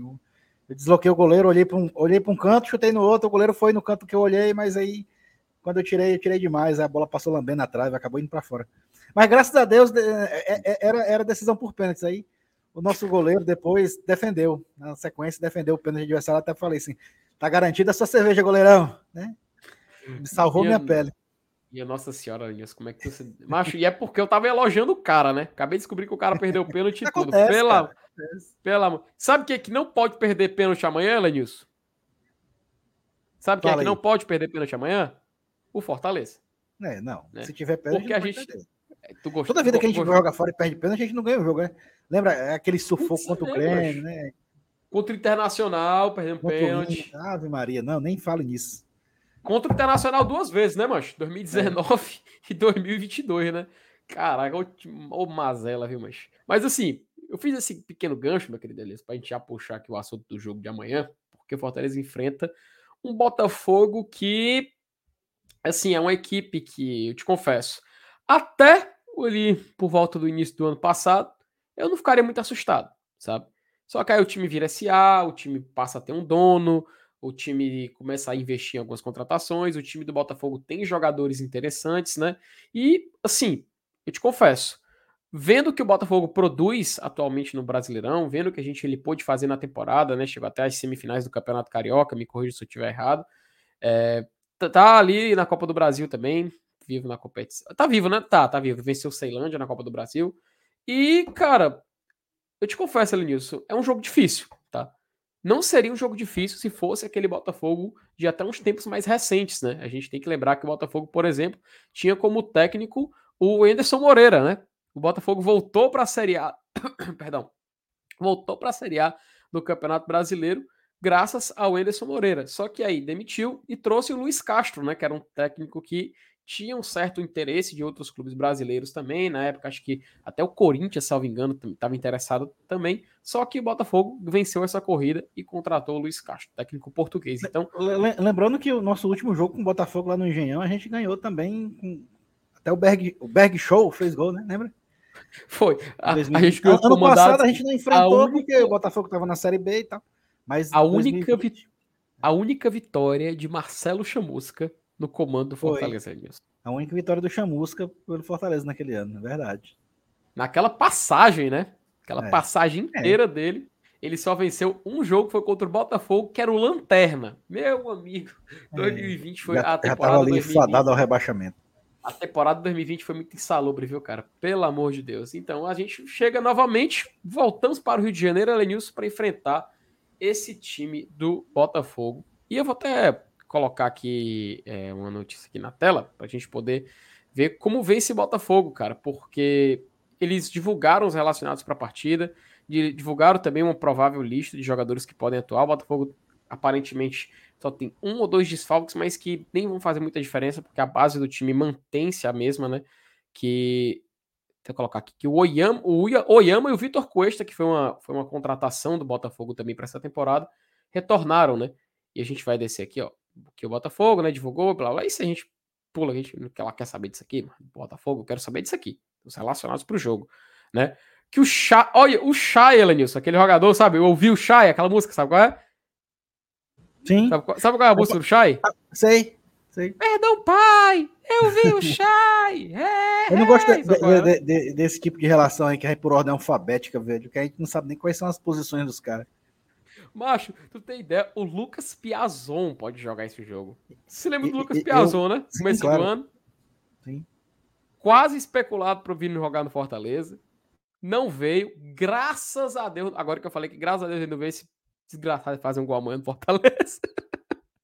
Eu desloquei o goleiro, olhei para um, olhei para um canto, chutei no outro, o goleiro foi no canto que eu olhei, mas aí quando eu tirei, eu tirei demais, a bola passou lambendo na trave, acabou indo para fora. Mas graças a Deus é, é, era, era decisão por pênaltis aí o nosso goleiro depois defendeu. Na sequência, defendeu o pênalti adversário. Até falei assim: tá garantida a sua cerveja, goleirão, né? Me salvou minha, minha pele. E a Nossa Senhora, Linhas, como é que você. Macho, e é porque eu tava elogiando o cara, né? Acabei de descobrir que o cara perdeu o pênalti e tudo. Pela, pela... Sabe quem é que não pode perder pênalti amanhã, Lenilson? Sabe quem é que não pode perder pênalti amanhã? O Fortaleza. É, não. Né? Se tiver pênalti, porque a gente. É, tu gostou, Toda vida que a gente joga fora e perde pênalti, a gente não ganha o jogo, né? Lembra é aquele sufoco contra o Grêmio, né? Contra o Internacional, perdendo contra pênalti. Ave Maria, não, nem fale nisso. Contra o Internacional duas vezes, né, mancho? 2019 é. e 2022, né? Caraca, ô mazela, viu, mancho? Mas assim, eu fiz esse pequeno gancho, meu querido Elias, pra gente já puxar aqui o assunto do jogo de amanhã, porque o Fortaleza enfrenta um Botafogo que, assim, é uma equipe que, eu te confesso, até ali por volta do início do ano passado, eu não ficaria muito assustado, sabe? Só que aí o time vira SA, o time passa a ter um dono, o time começa a investir em algumas contratações, o time do Botafogo tem jogadores interessantes, né? E, assim, eu te confesso, vendo o que o Botafogo produz atualmente no Brasileirão, vendo o que a gente ele pôde fazer na temporada, né? Chegou até as semifinais do Campeonato Carioca, me corrija se eu estiver errado. É, tá ali na Copa do Brasil também, vivo na competição. Tá vivo, né? Tá, tá vivo. Venceu o Ceilândia na Copa do Brasil. E, cara, eu te confesso, Elenilson, é um jogo difícil, tá? Não seria um jogo difícil se fosse aquele Botafogo de até uns tempos mais recentes, né? A gente tem que lembrar que o Botafogo, por exemplo, tinha como técnico o Anderson Moreira, né? O Botafogo voltou para a Série A, perdão, voltou para a Série A do Campeonato Brasileiro graças ao Anderson Moreira. Só que aí demitiu e trouxe o Luiz Castro, né? Que era um técnico que tinha um certo interesse de outros clubes brasileiros também. Na época, acho que até o Corinthians, salvo engano, estava interessado também. Só que o Botafogo venceu essa corrida e contratou o Luiz Castro, técnico português. Então, lembrando que o nosso último jogo com o Botafogo lá no Engenhão, a gente ganhou também. Com... Até o Berg, o Berg Show fez gol, né? Lembra? Foi. A, a gente ganhou ano passado a gente não enfrentou única... porque o Botafogo estava na Série B e tal. Mas a única, a única vitória de Marcelo Chamusca no comando do Fortaleza, Edilson. A única vitória do Chamusca pelo Fortaleza naquele ano, é verdade. Naquela passagem, né? Aquela é. passagem é. inteira é. dele, ele só venceu um jogo, foi contra o Botafogo, que era o Lanterna. Meu amigo, 2020 é. foi já, a temporada. Já tava ali 2020. fadado ao rebaixamento. A temporada 2020 foi muito insalubre, viu, cara? Pelo amor de Deus. Então a gente chega novamente, voltamos para o Rio de Janeiro, Elenilson, para enfrentar esse time do Botafogo. E eu vou até colocar aqui é, uma notícia aqui na tela para a gente poder ver como vem esse Botafogo, cara, porque eles divulgaram os relacionados para a partida, divulgaram também uma provável lista de jogadores que podem atuar. O Botafogo aparentemente só tem um ou dois desfalques, mas que nem vão fazer muita diferença, porque a base do time mantém-se a mesma, né? Que. Deixa eu colocar aqui que o Oyama, o Oyama e o Vitor Cuesta, que foi uma, foi uma contratação do Botafogo também para essa temporada, retornaram, né? E a gente vai descer aqui, ó que o Botafogo, né, divulgou, blá blá, e se a gente pula, a gente ela quer saber disso aqui, Botafogo, eu quero saber disso aqui, os relacionados para o jogo, né? Que o Chay, olha, o Chay, Elenilson, aquele jogador, sabe? Eu ouvi o Chay, aquela música, sabe qual é? Sim. Sabe qual, sabe qual é a música do Chay? Ah, sei, sei. Perdão, pai, eu vi o Chay. É, eu não gosto de, de, de, de, desse tipo de relação aí que é por ordem alfabética, velho, que a gente não sabe nem quais são as posições dos caras. Macho, tu tem ideia? O Lucas Piazon pode jogar esse jogo. Você lembra do Lucas Piazon, né? Começo claro. do ano. Sim. Quase especulado para vir jogar no Fortaleza. não veio, graças a Deus. Agora que eu falei que graças a Deus ele não veio, esse desgraçado fazer um gol amanhã no Fortaleza.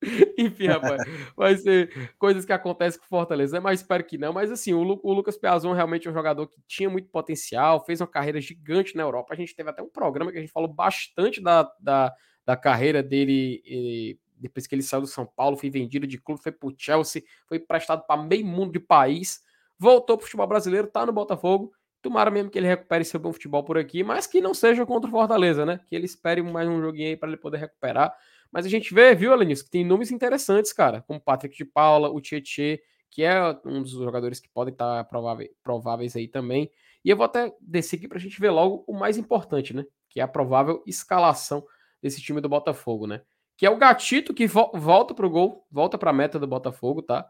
Enfim, rapaz, vai ser coisas que acontecem com o Fortaleza, mas espero que não. Mas assim, o, Lu, o Lucas Piazon realmente é um jogador que tinha muito potencial, fez uma carreira gigante na Europa. A gente teve até um programa que a gente falou bastante da, da, da carreira dele. E, depois que ele saiu do São Paulo, foi vendido de clube, foi pro Chelsea, foi emprestado para meio mundo de país, voltou pro futebol brasileiro, tá no Botafogo. Tomara mesmo que ele recupere seu bom futebol por aqui, mas que não seja contra o Fortaleza, né? Que ele espere mais um joguinho aí para ele poder recuperar. Mas a gente vê, viu, Alanis, que tem nomes interessantes, cara, como Patrick de Paula, o Tietê, que é um dos jogadores que podem estar prováveis, prováveis aí também. E eu vou até descer aqui para a gente ver logo o mais importante, né? Que é a provável escalação desse time do Botafogo, né? Que é o Gatito que vo volta pro gol, volta para a meta do Botafogo, tá?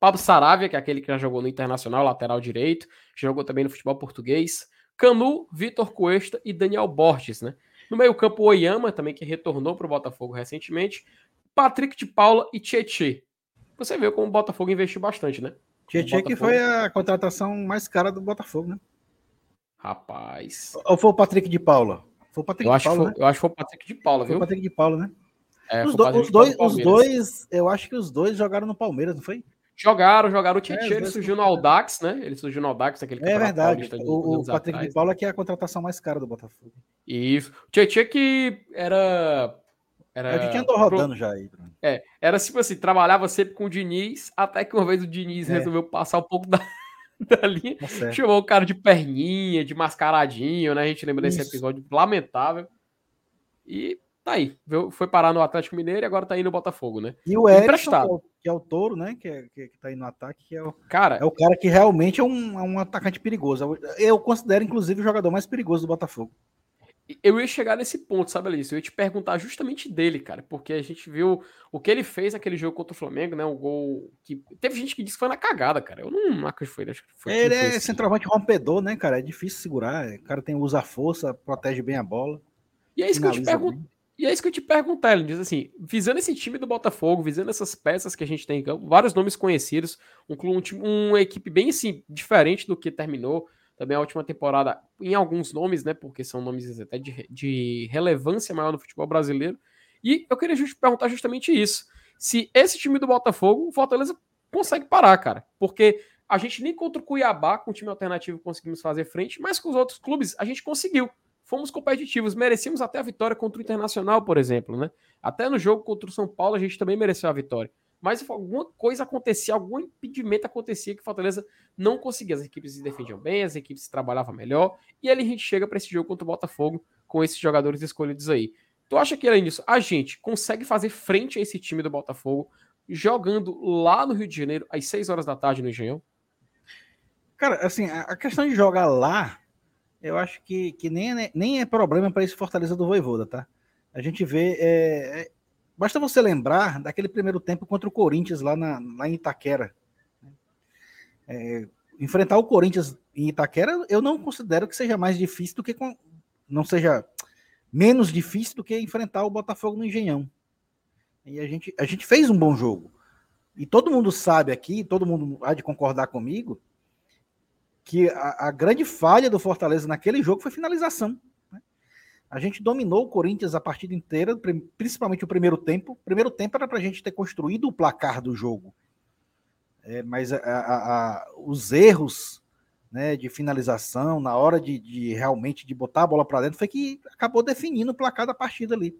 Pablo Saravia, que é aquele que já jogou no Internacional, lateral direito, jogou também no futebol português. Canu, Vitor Cuesta e Daniel Borges, né? No meio-campo, Oyama, também que retornou para o Botafogo recentemente. Patrick de Paula e Tietê. Você viu como o Botafogo investiu bastante, né? Tietê que foi a contratação mais cara do Botafogo, né? Rapaz. Ou foi o Patrick de Paula? Foi o Patrick eu, acho de Paula, foi, né? eu acho que foi o Patrick de Paula, viu? Foi o Patrick de Paula, né? É, os, do, os, dois, os dois, eu acho que os dois jogaram no Palmeiras, não foi? Jogaram, jogaram. O Tietchan, é, ele surgiu no Aldax, né? Ele surgiu no Aldax, aquele É verdade. O, o Patrick atrás, de Paula que é a contratação mais cara do Botafogo. Isso. O Tietchan que era... Era... É, a gente andou rodando já aí. É, era tipo assim, trabalhava sempre com o Diniz, até que uma vez o Diniz é. resolveu passar um pouco da, da linha, tá chamou o cara de perninha, de mascaradinho, né? A gente lembra Isso. desse episódio lamentável. E tá aí. Foi parar no Atlético Mineiro e agora tá aí no Botafogo, né? E o Erickson, que é o Touro, né? Que, é, que, que tá aí no ataque, que é o cara, é o cara que realmente é um, é um atacante perigoso. Eu considero, inclusive, o jogador mais perigoso do Botafogo. Eu ia chegar nesse ponto, sabe, Alice? Eu ia te perguntar justamente dele, cara, porque a gente viu o que ele fez naquele jogo contra o Flamengo, né? O gol que. Teve gente que disse que foi na cagada, cara. Eu não acho que foi. Acho que foi ele é centroavante rompedor, né, cara? É difícil segurar. O cara tem usa força, protege bem a bola. E é isso que eu te pergunto. E é isso que eu te perguntar, ele diz assim, visando esse time do Botafogo, visando essas peças que a gente tem em campo, vários nomes conhecidos, um, um, uma equipe bem assim, diferente do que terminou, também a última temporada, em alguns nomes, né, porque são nomes até de, de relevância maior no futebol brasileiro, e eu queria just, perguntar justamente isso, se esse time do Botafogo, o Fortaleza consegue parar, cara, porque a gente nem contra o Cuiabá, com o time alternativo, conseguimos fazer frente, mas com os outros clubes a gente conseguiu fomos competitivos, merecemos até a vitória contra o Internacional, por exemplo, né? Até no jogo contra o São Paulo a gente também mereceu a vitória. Mas alguma coisa acontecia, algum impedimento acontecia que o Fortaleza não conseguia. As equipes se defendiam bem, as equipes trabalhavam melhor, e aí a gente chega para esse jogo contra o Botafogo com esses jogadores escolhidos aí. Tu acha que, além disso, a gente consegue fazer frente a esse time do Botafogo jogando lá no Rio de Janeiro às 6 horas da tarde no Engenhão? Cara, assim, a questão de jogar lá eu acho que, que nem, é, nem é problema para esse Fortaleza do Voivoda, tá? A gente vê. É, é, basta você lembrar daquele primeiro tempo contra o Corinthians lá, na, lá em Itaquera. É, enfrentar o Corinthians em Itaquera, eu não considero que seja mais difícil do que. Com, não seja menos difícil do que enfrentar o Botafogo no Engenhão. E a gente, a gente fez um bom jogo. E todo mundo sabe aqui, todo mundo há de concordar comigo, que a, a, grande falha do Fortaleza naquele jogo foi finalização. Né? A gente dominou o Corinthians a partida inteira, principalmente o primeiro tempo. O primeiro tempo era para a gente ter construído o placar do jogo. É, mas a, a, os erros né, de finalização, na hora de, de realmente de botar a bola para dentro, foi que acabou definindo o placar da partida ali.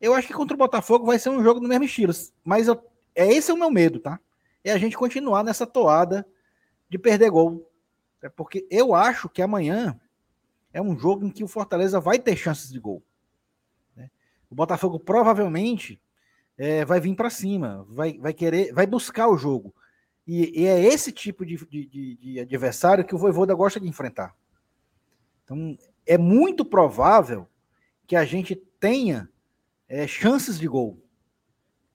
Eu acho que contra o Botafogo vai ser um jogo do mesmo estilo. Mas eu, é esse é o meu medo, tá? É a gente continuar nessa toada de perder gol. É porque eu acho que amanhã é um jogo em que o Fortaleza vai ter chances de gol. Né? O Botafogo provavelmente é, vai vir para cima, vai, vai querer, vai buscar o jogo. E, e é esse tipo de, de, de, adversário que o Voivoda gosta de enfrentar. Então, é muito provável que a gente tenha é, chances de gol,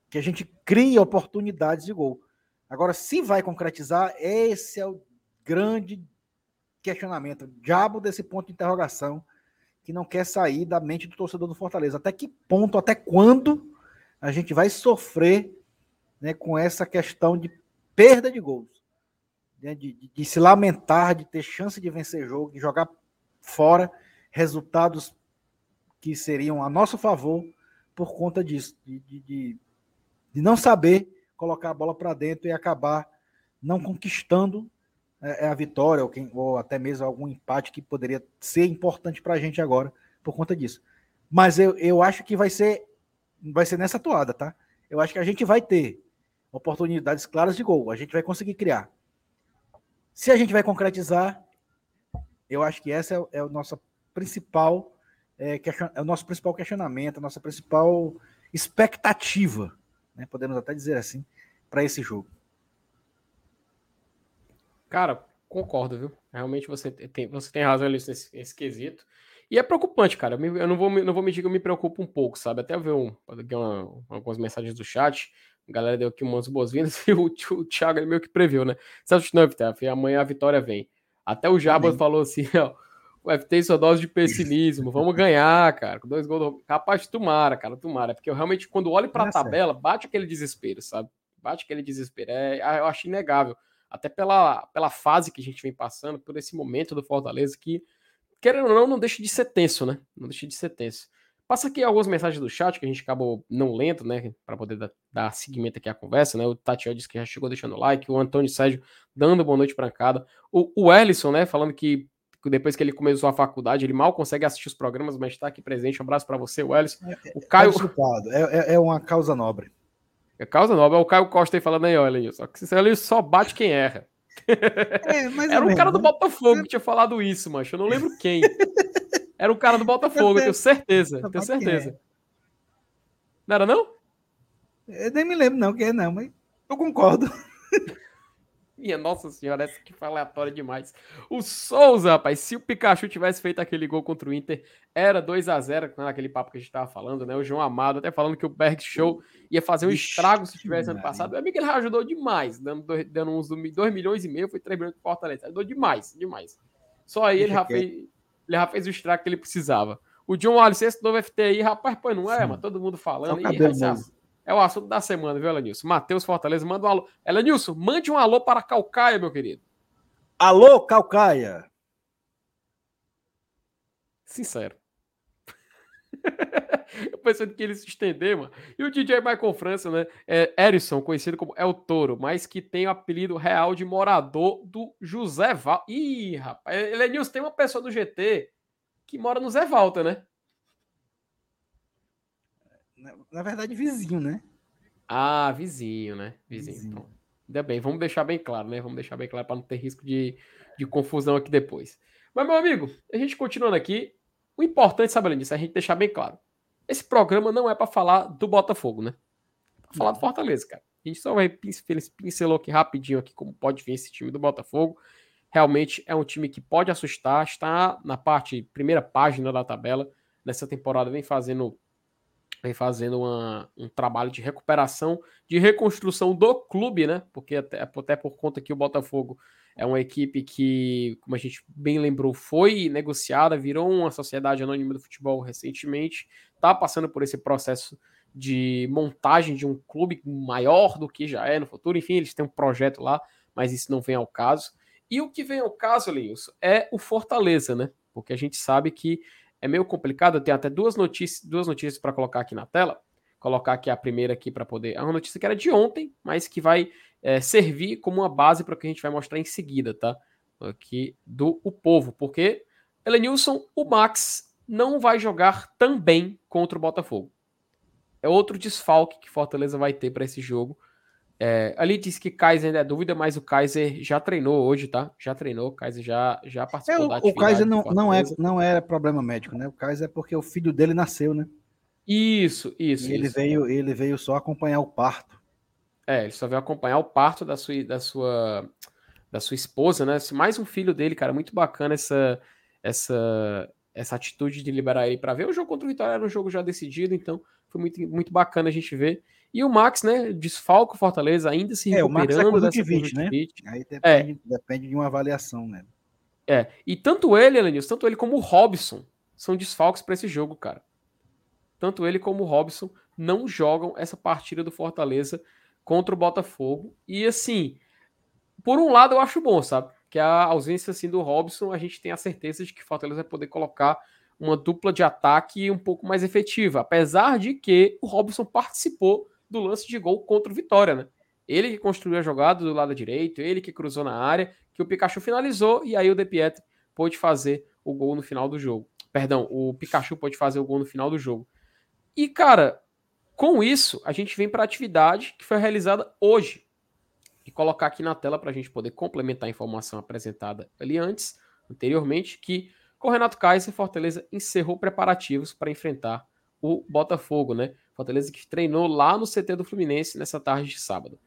que a gente crie oportunidades de gol. Agora, se vai concretizar, esse é o grande questionamento, diabo desse ponto de interrogação que não quer sair da mente do torcedor do Fortaleza. Até que ponto, até quando a gente vai sofrer né, com essa questão de perda de gols? né, de, de, de, se lamentar, de ter chance de vencer jogo, de jogar fora resultados que seriam a nosso favor por conta disso, de, de, de não saber colocar a bola para dentro e acabar não conquistando é, é, a vitória ou, quem, ou até mesmo algum empate que poderia ser importante para a gente agora por conta disso. Mas eu, eu acho que vai ser vai ser nessa toada, tá? Eu acho que a gente vai ter oportunidades claras de gol, a gente vai conseguir criar. Se a gente vai concretizar, eu acho que essa é, é o nosso principal é, é, o nosso principal questionamento, a nossa principal expectativa, né, podemos até dizer assim, para esse jogo. Cara, concordo, viu? Realmente você tem, você tem razão nesse, nesse quesito. E é preocupante, cara. Eu não vou, não vou mentir que eu me preocupo um pouco, sabe? Até eu ver um, uma, algumas mensagens do chat. A galera deu aqui umas boas-vindas e o, o Thiago meio que previu, né? Celso não, FTF, amanhã a vitória vem. Até o Jabas falou assim, ó. O FT sua dose de pessimismo. Vamos ganhar, cara. Com dois gols. Do... Capaz, tomara, cara, tomara. Porque eu realmente, quando olho pra tabela, bate aquele desespero, sabe? Bate aquele desespero. É, eu acho inegável. Até pela, pela fase que a gente vem passando, por esse momento do Fortaleza, que, querendo ou não, não deixa de ser tenso, né? Não deixa de ser tenso. Passa aqui algumas mensagens do chat que a gente acabou não lendo, né? Para poder dar, dar, seguimento aqui à conversa, né? O Tatiel disse que já chegou deixando like, o Antônio Sérgio dando boa noite brancada. O, o Ellison, né? Falando que depois que ele começou a faculdade, ele mal consegue assistir os programas, mas está aqui presente. Um abraço para você, Wellison. É, o Caio. É, é, é, uma causa nobre. É causa nobre. É o Caio Costa aí falando aí, olha Só que ele só bate quem erra. É, Era um cara do né? Botafogo que tinha falado isso, mas eu não lembro quem. Era um cara do Botafogo, eu tenho certeza. Tenho certeza. Não era, não? Eu nem me lembro, não, quem é não, mas eu concordo. Minha nossa senhora, essa que foi aleatória demais. O Souza, rapaz, se o Pikachu tivesse feito aquele gol contra o Inter, era 2 a 0 naquele papo que a gente tava falando, né? O João Amado até falando que o Berg Show ia fazer um estrago se tivesse ano passado. O amigo ele ajudou demais, dando, dando uns 2 milhões e meio, foi 3 milhões de Fortaleza. Ajudou demais, demais. Só aí ele já, fez, ele já fez o estrago que ele precisava. O John Wallace, esse novo FTI, rapaz, pô, não é, mano? Todo mundo falando. E, é o assunto da semana, viu, Elenilson? Matheus Fortaleza, manda um alô. Elenilson, mande um alô para Calcaia, meu querido. Alô, Calcaia. Sincero. Eu pensando que ele se estender, mano. E o DJ Michael França, né? É Erison, conhecido como El Toro, mas que tem o apelido real de morador do José Val. Ih, rapaz. Elenilson, tem uma pessoa do GT que mora no Zé Valta, né? Na verdade, vizinho, né? Ah, vizinho, né? Vizinho. vizinho. Então, ainda bem, vamos deixar bem claro, né? Vamos deixar bem claro para não ter risco de, de confusão aqui depois. Mas, meu amigo, a gente continuando aqui, o importante, sabe, disso, é a gente deixar bem claro. Esse programa não é para falar do Botafogo, né? É pra falar do Fortaleza, cara. A gente só vai pincelou aqui rapidinho aqui como pode vir esse time do Botafogo. Realmente é um time que pode assustar, está na parte primeira página da tabela. Nessa temporada vem fazendo vem fazendo uma, um trabalho de recuperação, de reconstrução do clube, né? Porque até, até por conta que o Botafogo é uma equipe que, como a gente bem lembrou, foi negociada, virou uma sociedade anônima do futebol recentemente, está passando por esse processo de montagem de um clube maior do que já é no futuro. Enfim, eles têm um projeto lá, mas isso não vem ao caso. E o que vem ao caso, Linhos, é o Fortaleza, né? Porque a gente sabe que é meio complicado. Tenho até duas notícias, duas notícias para colocar aqui na tela. Colocar aqui a primeira aqui para poder. É uma notícia que era de ontem, mas que vai é, servir como uma base para o que a gente vai mostrar em seguida, tá? Aqui do o povo, porque Elenilson, o Max não vai jogar também contra o Botafogo. É outro desfalque que Fortaleza vai ter para esse jogo. É, ali diz que Kaiser ainda é dúvida, mas o Kaiser já treinou hoje, tá? Já treinou, o Kaiser já, já participou é, da atividade. O Kaiser não, não, é, não é problema médico, né? O Kaiser é porque o filho dele nasceu, né? Isso, isso. E ele, isso. Veio, ele veio só acompanhar o parto. É, ele só veio acompanhar o parto da sua, da sua, da sua esposa, né? Mais um filho dele, cara. Muito bacana essa, essa, essa atitude de liberar ele para ver. O jogo contra o Vitória era um jogo já decidido, então foi muito, muito bacana a gente ver. E o Max, né, desfalca o Fortaleza, ainda se recuperando é, o Max é dessa né? Aí depende, é. depende de uma avaliação, né? É, e tanto ele, Elenilson, tanto ele como o Robson são desfalques para esse jogo, cara. Tanto ele como o Robson não jogam essa partida do Fortaleza contra o Botafogo. E assim, por um lado, eu acho bom, sabe? Que a ausência assim, do Robson, a gente tem a certeza de que Fortaleza vai poder colocar uma dupla de ataque um pouco mais efetiva. Apesar de que o Robson participou do lance de gol contra o Vitória, né? Ele que construiu a jogada do lado direito, ele que cruzou na área, que o Pikachu finalizou e aí o De Pietro pôde fazer o gol no final do jogo. Perdão, o Pikachu pôde fazer o gol no final do jogo. E, cara, com isso, a gente vem para a atividade que foi realizada hoje. E colocar aqui na tela para a gente poder complementar a informação apresentada ali antes, anteriormente, que com o Renato Kaiser, Fortaleza encerrou preparativos para enfrentar o Botafogo, né? Fortaleza que treinou lá no CT do Fluminense nessa tarde de sábado.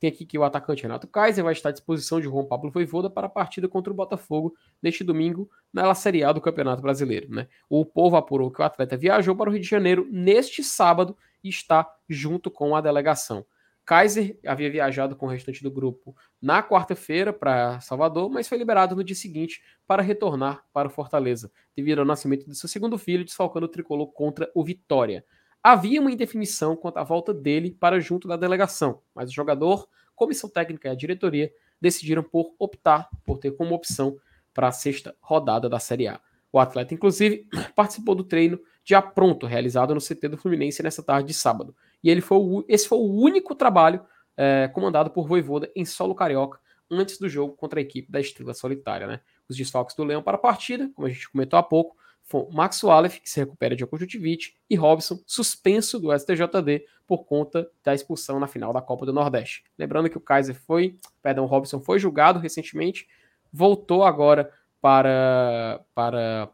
Tem aqui que o atacante Renato Kaiser vai estar à disposição de João Pablo Voivoda para a partida contra o Botafogo neste domingo na Série A do Campeonato Brasileiro. Né? O povo apurou que o atleta viajou para o Rio de Janeiro neste sábado e está junto com a delegação. Kaiser havia viajado com o restante do grupo na quarta-feira para Salvador, mas foi liberado no dia seguinte para retornar para o Fortaleza, devido ao nascimento de seu segundo filho, desfalcando o tricolor contra o Vitória. Havia uma indefinição quanto à volta dele para junto da delegação, mas o jogador, comissão técnica e a diretoria decidiram por optar por ter como opção para a sexta rodada da Série A. O atleta, inclusive, participou do treino já pronto, realizado no CT do Fluminense nessa tarde de sábado. E ele foi o, esse foi o único trabalho é, comandado por Voivoda em solo carioca antes do jogo contra a equipe da Estrela Solitária. Né? Os desfalques do Leão para a partida, como a gente comentou há pouco, Max Wallace, que se recupera de conjuntivite, e Robson, suspenso do STJD por conta da expulsão na final da Copa do Nordeste. Lembrando que o Kaiser foi, perdão, Robson foi julgado recentemente, voltou agora para, para,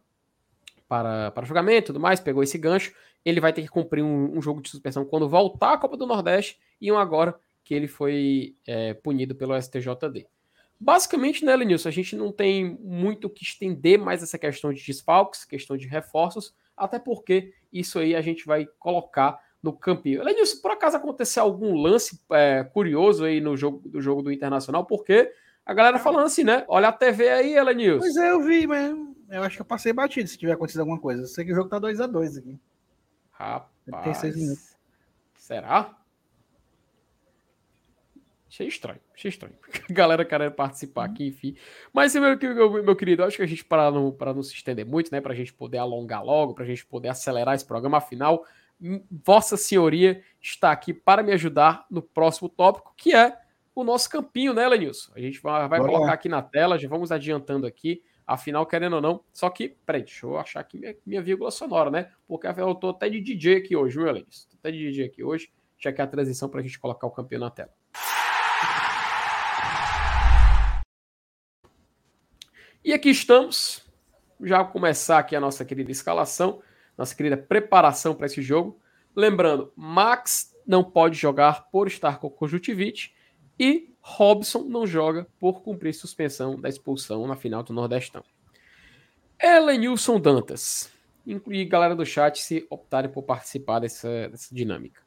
para, para julgamento e tudo mais, pegou esse gancho. Ele vai ter que cumprir um, um, jogo de suspensão quando voltar à Copa do Nordeste e um agora que ele foi é, punido pelo STJD. Basicamente, né, Lenilson, a gente não tem muito o que estender mais essa questão de desfalques, questão de reforços, até porque isso aí a gente vai colocar no campinho. Lenilson, por acaso aconteceu algum lance é, curioso aí no jogo do jogo do Internacional? Porque a galera falando assim, né? Olha a TV aí, Elenilson. Pois é, eu vi, mas eu acho que eu passei batido se tiver acontecido alguma coisa. Eu sei que o jogo tá 2 a 2 aqui. Rapaz. Minutos. Será? Achei estranho, achei estranho. A galera querendo participar aqui, enfim. Mas, meu, meu, meu querido, acho que a gente, para não, para não se estender muito, né? Para a gente poder alongar logo, para a gente poder acelerar esse programa, afinal, Vossa Senhoria está aqui para me ajudar no próximo tópico, que é o nosso campinho, né, Lenilson? A gente vai, vai colocar aqui na tela, já vamos adiantando aqui, afinal, querendo ou não. Só que, peraí, deixa eu achar aqui minha, minha vírgula sonora, né? Porque eu tô até de DJ aqui hoje, viu, Lenilson? Tô até de DJ aqui hoje. Já que a transição para a gente colocar o campeão na tela. E aqui estamos, já começar aqui a nossa querida escalação, nossa querida preparação para esse jogo. Lembrando, Max não pode jogar por estar com conjuntivite e Robson não joga por cumprir suspensão da expulsão na final do Nordestão. Elenilson Dantas. Incluir galera do chat se optarem por participar dessa, dessa dinâmica.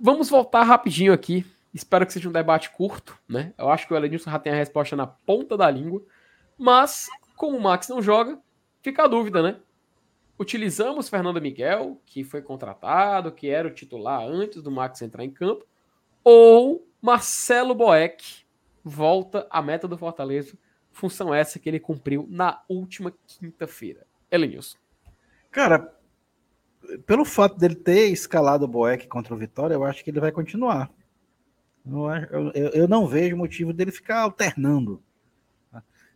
Vamos voltar rapidinho aqui. Espero que seja um debate curto, né? Eu acho que o Elenilson já tem a resposta na ponta da língua. Mas, como o Max não joga, fica a dúvida, né? Utilizamos Fernando Miguel, que foi contratado, que era o titular antes do Max entrar em campo, ou Marcelo Boeck volta à meta do Fortaleza, função essa que ele cumpriu na última quinta-feira. Elenilson. Cara, pelo fato dele ter escalado o Boeck contra o Vitória, eu acho que ele vai continuar. Eu, eu, eu não vejo motivo dele ficar alternando.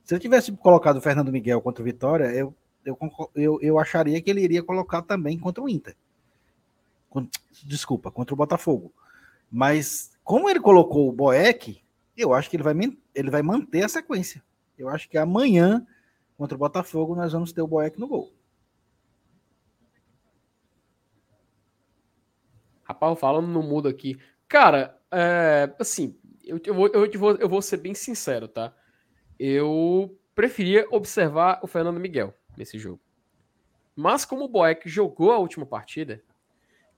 Se ele tivesse colocado o Fernando Miguel contra o Vitória, eu, eu, eu, eu acharia que ele iria colocar também contra o Inter. Desculpa, contra o Botafogo. Mas como ele colocou o Boeck, eu acho que ele vai, ele vai manter a sequência. Eu acho que amanhã, contra o Botafogo, nós vamos ter o Boeck no gol. Rapaz, falando no mudo aqui. Cara, é, assim, eu, eu, vou, eu, vou, eu vou ser bem sincero, tá? Eu preferia observar o Fernando Miguel nesse jogo. Mas como o Boeck jogou a última partida,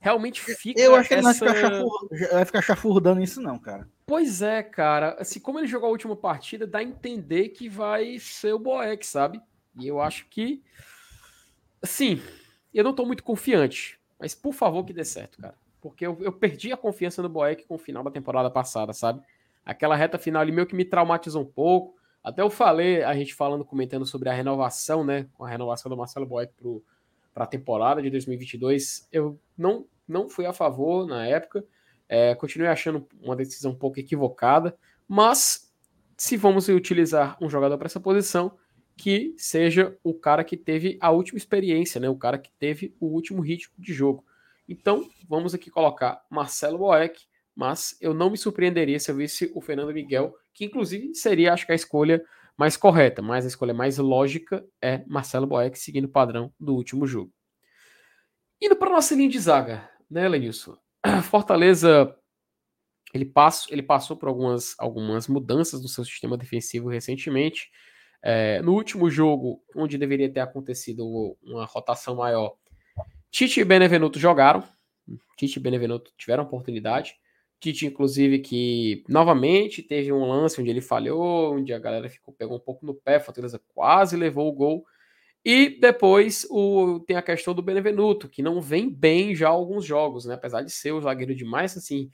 realmente fica. Eu acho que ele essa... vai, ficar ficar chafurdando isso, não, cara. Pois é, cara. Assim, como ele jogou a última partida, dá a entender que vai ser o Boeck, sabe? E eu acho que. Assim, eu não tô muito confiante. Mas por favor que dê certo, cara. Porque eu, eu perdi a confiança no Boeck com o final da temporada passada, sabe? Aquela reta final ali meio que me traumatizou um pouco. Até eu falei, a gente falando, comentando sobre a renovação, né? Com a renovação do Marcelo Boeck para a temporada de 2022. Eu não, não fui a favor na época. É, continuei achando uma decisão um pouco equivocada. Mas se vamos utilizar um jogador para essa posição, que seja o cara que teve a última experiência, né? O cara que teve o último ritmo de jogo. Então, vamos aqui colocar Marcelo Boeck, mas eu não me surpreenderia se eu visse o Fernando Miguel, que inclusive seria, acho que, a escolha mais correta, mas a escolha mais lógica é Marcelo Boeck, seguindo o padrão do último jogo. Indo para a nossa linha de zaga, né, Lenilson? Fortaleza ele, passo, ele passou por algumas, algumas mudanças no seu sistema defensivo recentemente. É, no último jogo, onde deveria ter acontecido uma rotação maior, Tite e Benevenuto jogaram. Tite e Benevenuto tiveram oportunidade. Tite, inclusive, que novamente teve um lance onde ele falhou, onde a galera ficou, pegou um pouco no pé, Fortaleza quase levou o gol. E depois o, tem a questão do Benevenuto, que não vem bem já alguns jogos, né? Apesar de ser o zagueiro de mais assim,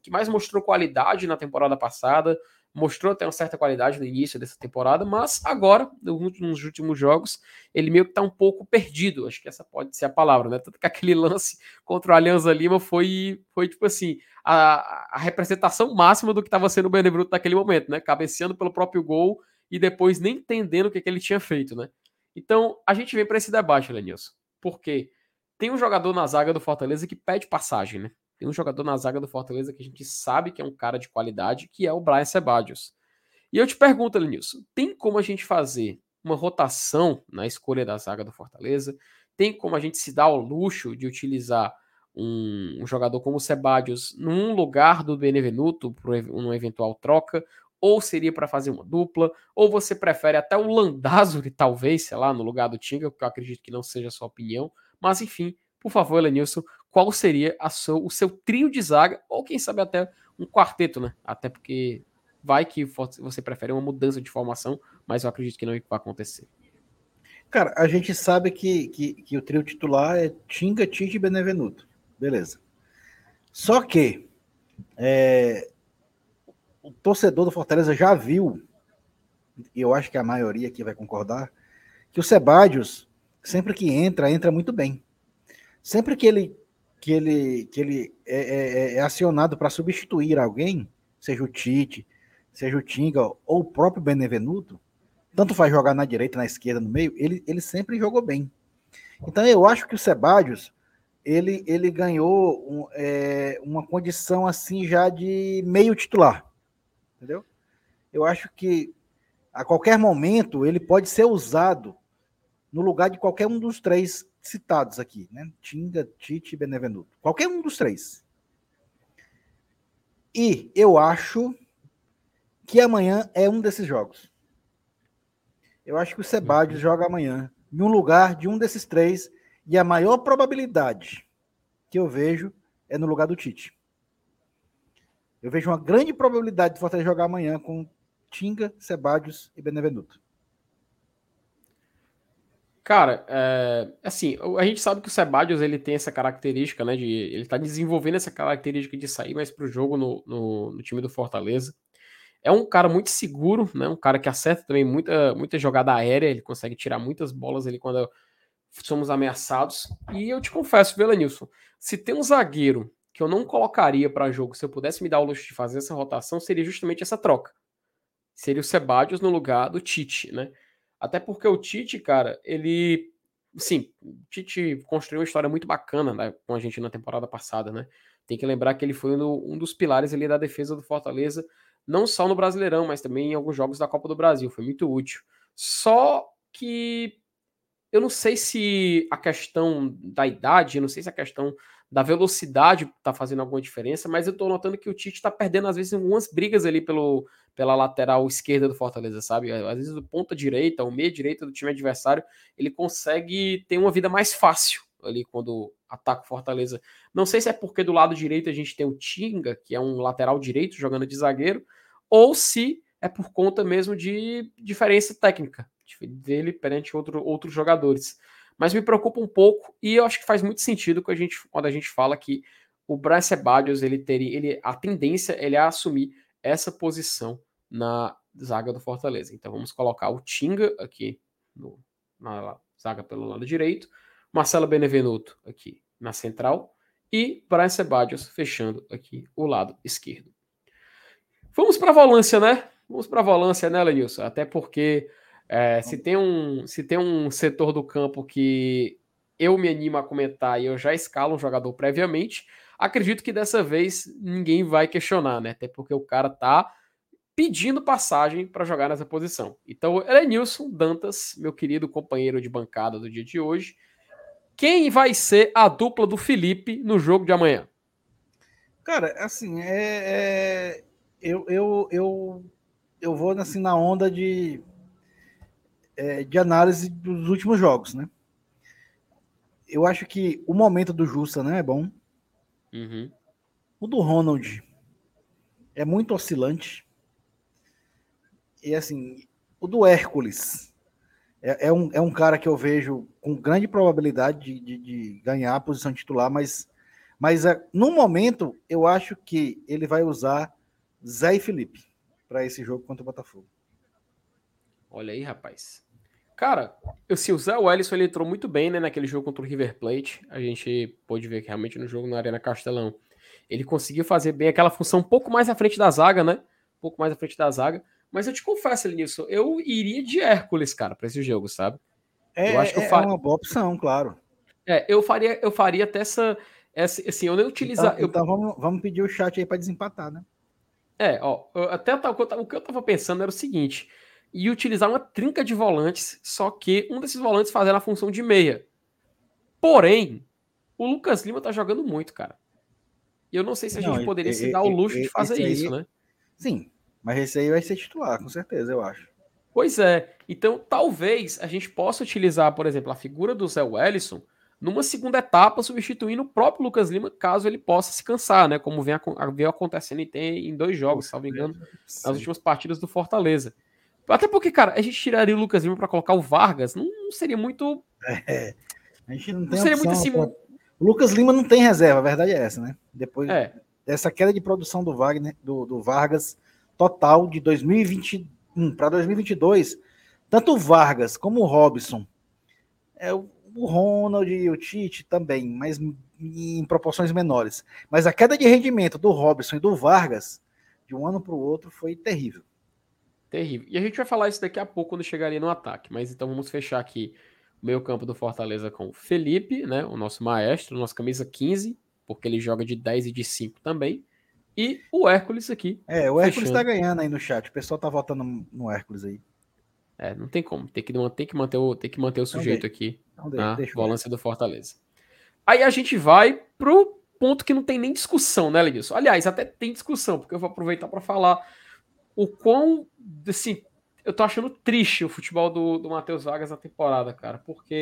que mais mostrou qualidade na temporada passada, mostrou até uma certa qualidade no início dessa temporada, mas agora, nos últimos jogos, ele meio que tá um pouco perdido, acho que essa pode ser a palavra, né? Tanto que aquele lance contra o Alianza Lima foi, foi tipo assim, a, a representação máxima do que estava sendo o Benevenuto naquele momento, né? Cabeceando pelo próprio gol e depois nem entendendo o que, que ele tinha feito, né? Então, a gente vem para esse debate, Lenilson, porque tem um jogador na zaga do Fortaleza que pede passagem, né? Tem um jogador na zaga do Fortaleza que a gente sabe que é um cara de qualidade, que é o Brian Sebadios. E eu te pergunto, Lenilson, tem como a gente fazer uma rotação na escolha da zaga do Fortaleza? Tem como a gente se dar ao luxo de utilizar um, um jogador como o Sebadios num lugar do Benevenuto uma eventual troca? Ou seria para fazer uma dupla? Ou você prefere até o Landázuri, talvez, sei lá, no lugar do Tinga, porque eu acredito que não seja a sua opinião. Mas enfim, por favor, Elenilson, qual seria seu, o seu trio de zaga, ou quem sabe até um quarteto, né? Até porque vai que você prefere uma mudança de formação, mas eu acredito que não vai acontecer. Cara, a gente sabe que, que, que o trio titular é Tinga, Tite e Benevenuto. Beleza. Só que é, o torcedor do Fortaleza já viu, e eu acho que a maioria aqui vai concordar, que o Sebadios, sempre que entra, entra muito bem. Sempre que ele que ele, que ele é, é, é, é acionado para substituir alguém, seja o Tite, seja o Tinga ou o próprio Benevenuto, tanto faz jogar na direita, na esquerda, no meio, ele, ele sempre jogou bem. Então eu acho que o Sebadios ele, ele ganhou um, é, uma condição assim já de meio titular, entendeu? Eu acho que a qualquer momento ele pode ser usado no lugar de qualquer um dos três citados aqui, né? Tinga, Tite e Benevenuto. Qualquer um dos três. E eu acho que amanhã é um desses jogos. Eu acho que o Sebadios uhum. joga amanhã em um lugar de um desses três e a maior probabilidade que eu vejo é no lugar do Tite. Eu vejo uma grande probabilidade de Fortaleza jogar amanhã com Tinga, Sebadios e Benevenuto. Cara, é, assim, a gente sabe que o Sebadios ele tem essa característica, né? De, ele tá desenvolvendo essa característica de sair mais pro jogo no, no, no, time do Fortaleza. É um cara muito seguro, né? Um cara que acerta também muita, muita jogada aérea, ele consegue tirar muitas bolas ali quando somos ameaçados. E eu te confesso, Nilson, se tem um zagueiro que eu não colocaria para jogo, se eu pudesse me dar o luxo de fazer essa rotação, seria justamente essa troca. Seria o Sebadios no lugar do Tite, né? Até porque o Tite, cara, ele. Sim, o Tite construiu uma história muito bacana né, com a gente na temporada passada, né? Tem que lembrar que ele foi um dos pilares ali da defesa do Fortaleza, não só no Brasileirão, mas também em alguns jogos da Copa do Brasil. Foi muito útil. Só que eu não sei se a questão da idade, não sei se a questão da velocidade tá fazendo alguma diferença, mas eu tô notando que o Tite tá perdendo, às vezes, algumas brigas ali pelo, pela lateral esquerda do Fortaleza, sabe? Às vezes, do ponta direita, ou meia direita do time adversário, ele consegue ter uma vida mais fácil ali quando ataca o Fortaleza. Não sei se é porque do lado direito a gente tem o Tinga, que é um lateral direito jogando de zagueiro, ou se é por conta mesmo de diferença técnica dele perante outro, outros jogadores mas me preocupa um pouco e eu acho que faz muito sentido quando a gente, quando a gente fala que o Brian Sebadios, ele teria, ele, a tendência ele é assumir essa posição na zaga do Fortaleza. Então vamos colocar o Tinga aqui no, na zaga pelo lado direito, Marcelo Benevenuto aqui na central e Brian Sebadios fechando aqui o lado esquerdo. Vamos para a volância, né? Vamos para a volância, né, Lenilson? Até porque é, se, tem um, se tem um setor do campo que eu me animo a comentar e eu já escalo um jogador previamente, acredito que dessa vez ninguém vai questionar, né? Até porque o cara tá pedindo passagem para jogar nessa posição. Então, Elenilson Dantas, meu querido companheiro de bancada do dia de hoje, quem vai ser a dupla do Felipe no jogo de amanhã? Cara, assim, é, é eu, eu, eu, eu vou assim, na onda de, é, de análise dos últimos jogos, né? Eu acho que o momento do Justa né, é bom. Uhum. O do Ronald é muito oscilante. E assim, o do Hércules é, é, um, é um cara que eu vejo com grande probabilidade de, de, de ganhar a posição titular, mas, mas é, no momento eu acho que ele vai usar Zé e Felipe para esse jogo contra o Botafogo. Olha aí, rapaz. Cara, eu, se o Zé Wellison ele entrou muito bem né, naquele jogo contra o River Plate. A gente pôde ver que realmente no jogo na Arena Castelão ele conseguiu fazer bem aquela função um pouco mais à frente da zaga, né? Um pouco mais à frente da zaga. Mas eu te confesso, Lenilson, eu iria de Hércules, cara, para esse jogo, sabe? É, eu acho que eu é uma boa opção, claro. É, eu faria, eu faria até essa, essa assim, eu não utilizar. Então, eu... então vamos, vamos pedir o chat aí para desempatar, né? É, ó, até o que eu tava pensando era o seguinte: e utilizar uma trinca de volantes, só que um desses volantes fazendo a função de meia. Porém, o Lucas Lima tá jogando muito, cara. E eu não sei se a não, gente poderia se dar o luxo de fazer isso, né? Sim, mas esse aí vai ser titular, com certeza, eu acho. Pois é. Então, talvez a gente possa utilizar, por exemplo, a figura do Zé Wellison numa segunda etapa, substituindo o próprio Lucas Lima, caso ele possa se cansar, né? Como vem, vem acontecendo em, em dois jogos, salvo engano, nas últimas partidas do Fortaleza. Até porque, cara, a gente tiraria o Lucas Lima para colocar o Vargas, não, não seria muito. É, a gente não tem não seria opção, muito assim. O Lucas Lima não tem reserva, a verdade é essa, né? Depois é. dessa queda de produção do Wagner, do, do Vargas, total de 2021 para 2022, tanto o Vargas como o Robson, é, o Ronald e o Tite também, mas em proporções menores. Mas a queda de rendimento do Robson e do Vargas, de um ano para o outro, foi terrível. Terrível. E a gente vai falar isso daqui a pouco quando chegaria no ataque. Mas então vamos fechar aqui o meio campo do Fortaleza com o Felipe, né, o nosso maestro, nossa camisa 15, porque ele joga de 10 e de 5 também. E o Hércules aqui. É, o Hércules está ganhando aí no chat. O pessoal tá votando no Hércules aí. É, não tem como. Tem que, tem que, manter, o, tem que manter o sujeito aqui na volância do Fortaleza. Aí a gente vai pro ponto que não tem nem discussão, né, Lenilson? Aliás, até tem discussão, porque eu vou aproveitar para falar o quão. Assim, eu tô achando triste o futebol do, do Matheus Vargas na temporada, cara. Porque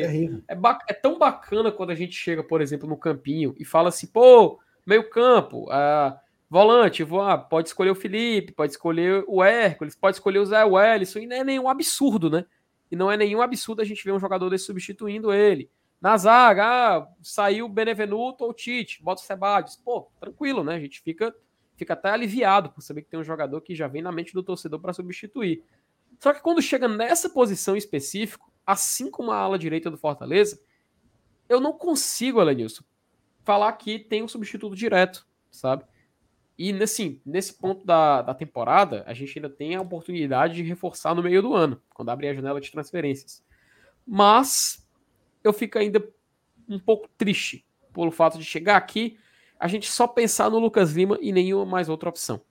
é, é, tão bacana quando a gente chega, por exemplo, no campinho e fala assim, pô, meio campo, ah, volante, vou, ah, pode escolher o Felipe, pode escolher o Hércules, pode escolher o Zé Wellison, e não é nenhum absurdo, né? E não é nenhum absurdo a gente ver um jogador desse substituindo ele. Na zaga, ah, saiu o Benevenuto ou o Tite, bota o Sebades. Pô, tranquilo, né? A gente fica, fica até aliviado por saber que tem um jogador que já vem na mente do torcedor para substituir. Só que quando chega nessa posição específica, assim como a ala direita do Fortaleza, eu não consigo, Alenilson, falar que tem um substituto direto, sabe? E assim, nesse ponto da, da temporada, a gente ainda tem a oportunidade de reforçar no meio do ano, quando abrir a janela de transferências. Mas eu fico ainda um pouco triste pelo fato de chegar aqui, a gente só pensar no Lucas Lima e nenhuma mais outra opção.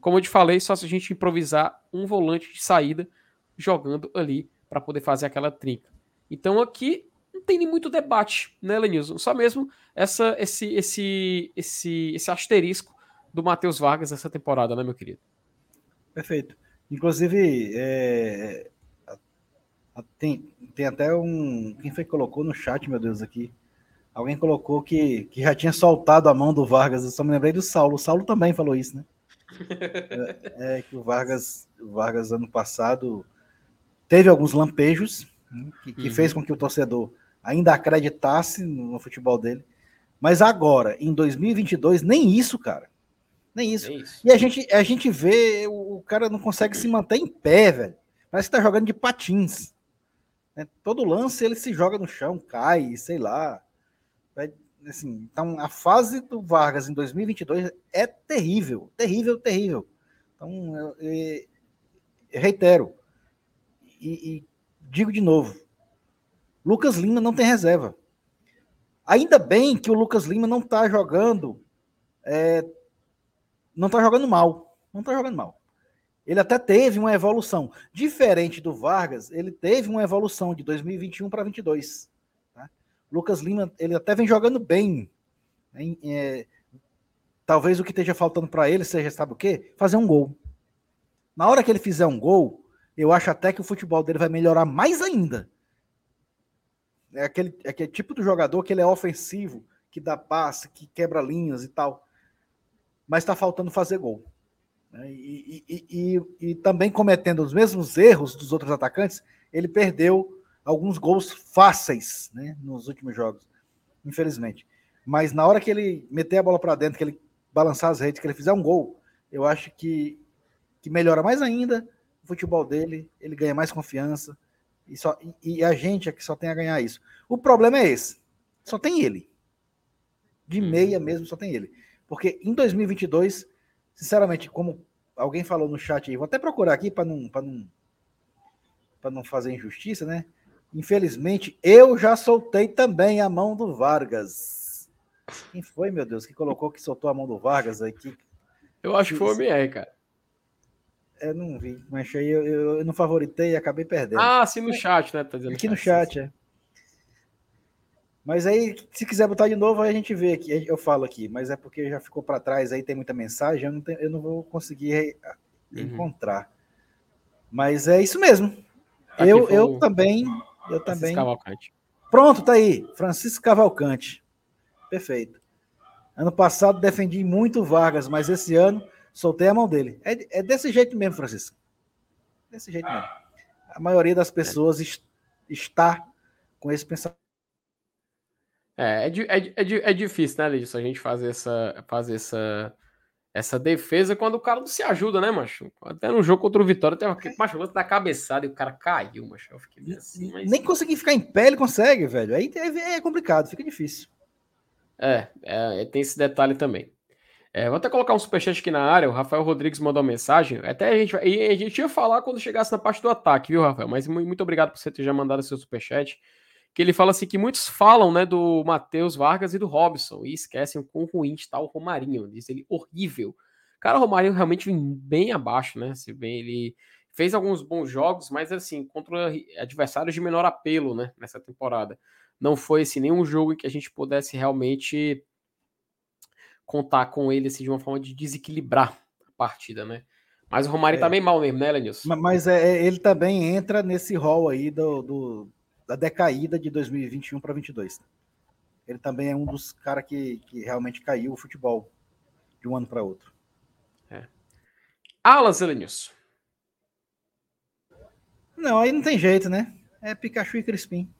Como eu te falei, só se a gente improvisar um volante de saída jogando ali para poder fazer aquela trinca. Então aqui não tem nem muito debate, né, Lenilson? Só mesmo essa, esse, esse, esse, esse asterisco do Matheus Vargas essa temporada, né, meu querido? Perfeito. Inclusive, é, tem, tem até um. Quem foi que colocou no chat, meu Deus, aqui? Alguém colocou que, que já tinha soltado a mão do Vargas. Eu só me lembrei do Saulo. O Saulo também falou isso, né? É, é que o Vargas, o Vargas, ano passado, teve alguns lampejos né, que, que uhum. fez com que o torcedor ainda acreditasse no, no futebol dele. Mas agora, em 2022, nem isso, cara. Nem isso. Nem isso. E a gente, a gente vê, o cara não consegue se manter em pé, velho. Parece que tá jogando de patins. Né? Todo lance ele se joga no chão, cai, sei lá. Assim, então, a fase do Vargas em 2022 é terrível, terrível, terrível. Então, eu, eu, eu reitero e, e digo de novo: Lucas Lima não tem reserva. Ainda bem que o Lucas Lima não está jogando, é, não está jogando mal, não está jogando mal. Ele até teve uma evolução. Diferente do Vargas, ele teve uma evolução de 2021 para 2022. Lucas Lima, ele até vem jogando bem. É, talvez o que esteja faltando para ele seja, sabe o quê? Fazer um gol. Na hora que ele fizer um gol, eu acho até que o futebol dele vai melhorar mais ainda. É aquele, é aquele tipo de jogador que ele é ofensivo, que dá passe, que quebra linhas e tal. Mas está faltando fazer gol. Né? E, e, e, e, também cometendo os mesmos erros dos outros atacantes, ele perdeu alguns gols fáceis né, nos últimos jogos, infelizmente. Mas na hora que ele meter a bola para dentro, que ele balançar as redes, que ele fizer um gol, eu acho que, que melhora mais ainda o futebol dele, ele ganha mais confiança. E, só, e, a gente é que só tem a ganhar isso. O problema é esse: só tem ele. De uhum. meia mesmo, só tem ele. Porque em 2022 sinceramente, como alguém falou no chat aí, vou até procurar aqui para não, não, não fazer injustiça, né? Infelizmente, eu já soltei também a mão do Vargas. Quem foi, meu Deus, que colocou que soltou a mão do Vargas aqui? Eu acho que foi o MR, cara. Eu não vi, mas aí eu, eu, eu não favoritei e acabei perdendo. Ah, sim, no chat, né? Tá aqui no chat, é. Mas aí, se quiser botar de novo, aí a gente vê aqui, eu falo aqui, mas é porque já ficou para trás, aí tem muita mensagem, eu não, tenho, eu não vou conseguir uhum. encontrar. Mas é isso mesmo. Aqui eu, eu também, eu Francisco também. Cavalcante. Pronto, tá aí, Francisco Cavalcante. Perfeito. Ano passado defendi muito Vargas, mas esse ano soltei a mão dele. É, é desse jeito mesmo, Francisco. Desse jeito mesmo. A maioria das pessoas está com esse pensamento é, é, é, é, é difícil, né, Lidson, a gente fazer essa, fazer essa, essa defesa quando o cara não se ajuda, né, macho? Até no jogo contra o Vitória, tem uma macho, lance da cabeçada e o cara caiu, macho. Eu fiquei assim, mas... Nem conseguir ficar em pé ele consegue, velho. Aí é, é complicado, fica difícil. É, é, tem esse detalhe também. É, vou até colocar um superchat aqui na área. O Rafael Rodrigues mandou uma mensagem. Até a gente, a gente ia falar quando chegasse na parte do ataque, viu, Rafael? Mas muito obrigado por você ter já mandado seu superchat que ele fala assim que muitos falam, né, do Matheus Vargas e do Robson e esquecem o quão ruim está o Romarinho. Diz ele horrível. Cara, o Romarinho realmente vem bem abaixo, né? Se bem ele fez alguns bons jogos, mas assim, contra adversários de menor apelo, né, nessa temporada. Não foi assim nenhum jogo em que a gente pudesse realmente contar com ele assim, de uma forma de desequilibrar a partida, né? Mas o Romário tá é. tá bem mal mesmo, né, Lenilson? Mas, mas é, é, ele também entra nesse rol aí do, do da decaída de 2021 para 2022. Ele também é um dos caras que, que realmente caiu o futebol de um ano para outro. É. Alas, Elenilson. Não, aí não tem jeito, né? É Pikachu e Crispim.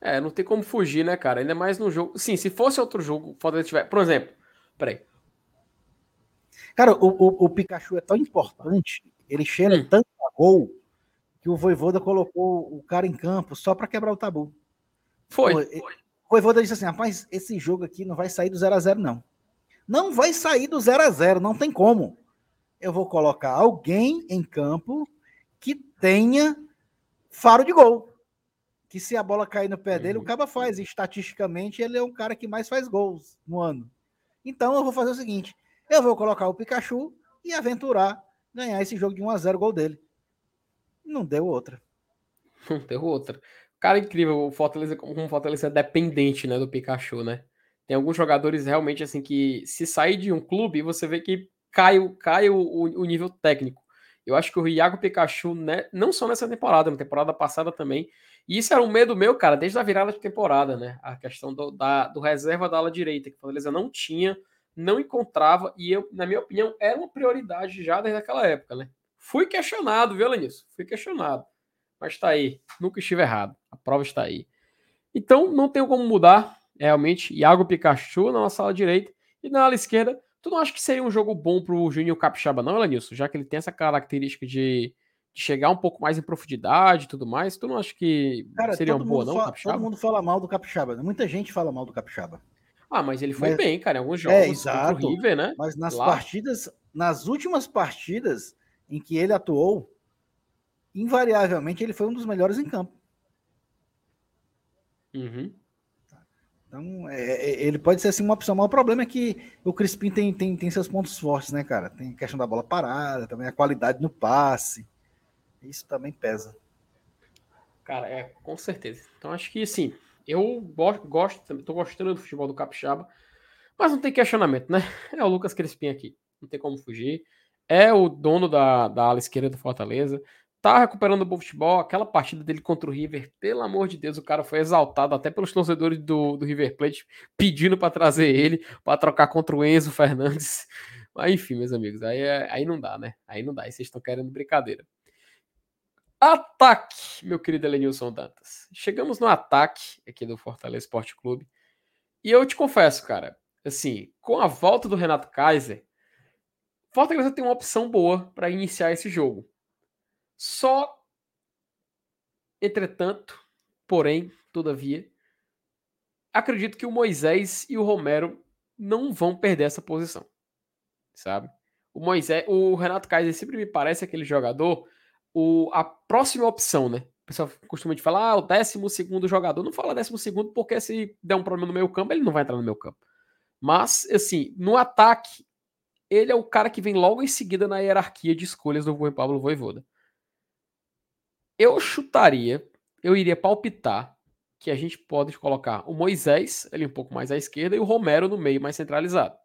É, não tem como fugir, né, cara? Ainda mais no jogo. Sim, se fosse outro jogo, Fortaleza tiver. Por exemplo, peraí. Cara, o, o, o Pikachu é tão importante, ele cheira hum. tanto a gol que o Voivoda colocou o cara em campo só para quebrar o tabu. Foi. Pô, foi. O Voivoda disse assim: rapaz, esse jogo aqui não vai sair do 0 a 0 não. Não vai sair do 0 a 0 não tem como. Eu vou colocar alguém em campo que tenha faro de gol. Que se a bola cair no pé dele, o uhum. Caba faz. E, estatisticamente, ele é um cara que mais faz gols no ano. Então eu vou fazer o seguinte: eu vou colocar o Pikachu e aventurar ganhar esse jogo de 1 a 0 gol dele. Não deu outra. Não deu outra. Cara, incrível. O Fortaleza, como o Fortaleza é dependente né, do Pikachu, né? Tem alguns jogadores realmente assim que, se sair de um clube, você vê que cai, cai o, o, nível técnico. Eu acho que o Iago Pikachu, né, não só nessa temporada, na temporada passada também. E isso era um medo meu, cara, desde a virada de temporada, né? A questão do, da, do reserva da ala direita, que o Fortaleza não tinha, não encontrava, e eu, na minha opinião, era uma prioridade já desde aquela época, né? Fui questionado, viu, Lenilson? Fui questionado. Mas está aí. Nunca estive errado. A prova está aí. Então, não tem como mudar, realmente. Iago Pikachu na nossa ala direita. E na ala esquerda, Tu não acha que seria um jogo bom pro Júnior Capixaba, não, Elenilson? Já que ele tem essa característica de, de, chegar um pouco mais em profundidade e tudo mais. Tu não acha que Cara, seria um boa, não, fala, Todo mundo fala mal do Capixaba. Né? Muita gente fala mal do Capixaba. Ah, mas ele foi mas, bem, cara, em alguns é, jogos. É, exato. River, né? Mas nas Lá. partidas, nas últimas partidas em que ele atuou, invariavelmente ele foi um dos melhores em campo. Uhum. Então, é, é, ele pode ser assim uma opção, mas o problema é que o Crispim tem, tem, tem seus pontos fortes, né, cara? Tem a questão da bola parada, também a qualidade no passe. Isso também pesa. Cara, é, com certeza. Então, acho que, sim, eu gosto, gosto tô gostando do futebol do Capixaba, mas não tem questionamento, né? É o Lucas Crispim aqui, não tem como fugir. É o dono da, da ala esquerda do Fortaleza tá recuperando o bom futebol. Aquela partida dele contra o River, pelo amor de Deus, o cara foi exaltado até pelos torcedores do, do River Plate, pedindo para trazer ele, para trocar contra o Enzo Fernandes. Mas enfim, meus amigos, aí, é, aí não dá, né? Aí não dá, aí vocês estão querendo brincadeira. Ataque, meu querido Elenilson Dantas. Chegamos no ataque aqui do Fortaleza Esporte Clube. E eu te confesso, cara, assim, com a volta do Renato Kaiser, Fortaleza tem uma opção boa para iniciar esse jogo. Só, entretanto, porém, todavia, acredito que o Moisés e o Romero não vão perder essa posição, sabe? O Moisés, o Renato Kaiser sempre me parece aquele jogador, o, a próxima opção, né? O pessoal costuma de falar, ah, o décimo segundo jogador. Não fala décimo segundo porque se der um problema no meu campo, ele não vai entrar no meu campo. Mas, assim, no ataque, ele é o cara que vem logo em seguida na hierarquia de escolhas do Pablo Voivoda. Eu chutaria, eu iria palpitar que a gente pode colocar o Moisés ali um pouco mais à esquerda e o Romero no meio mais centralizado.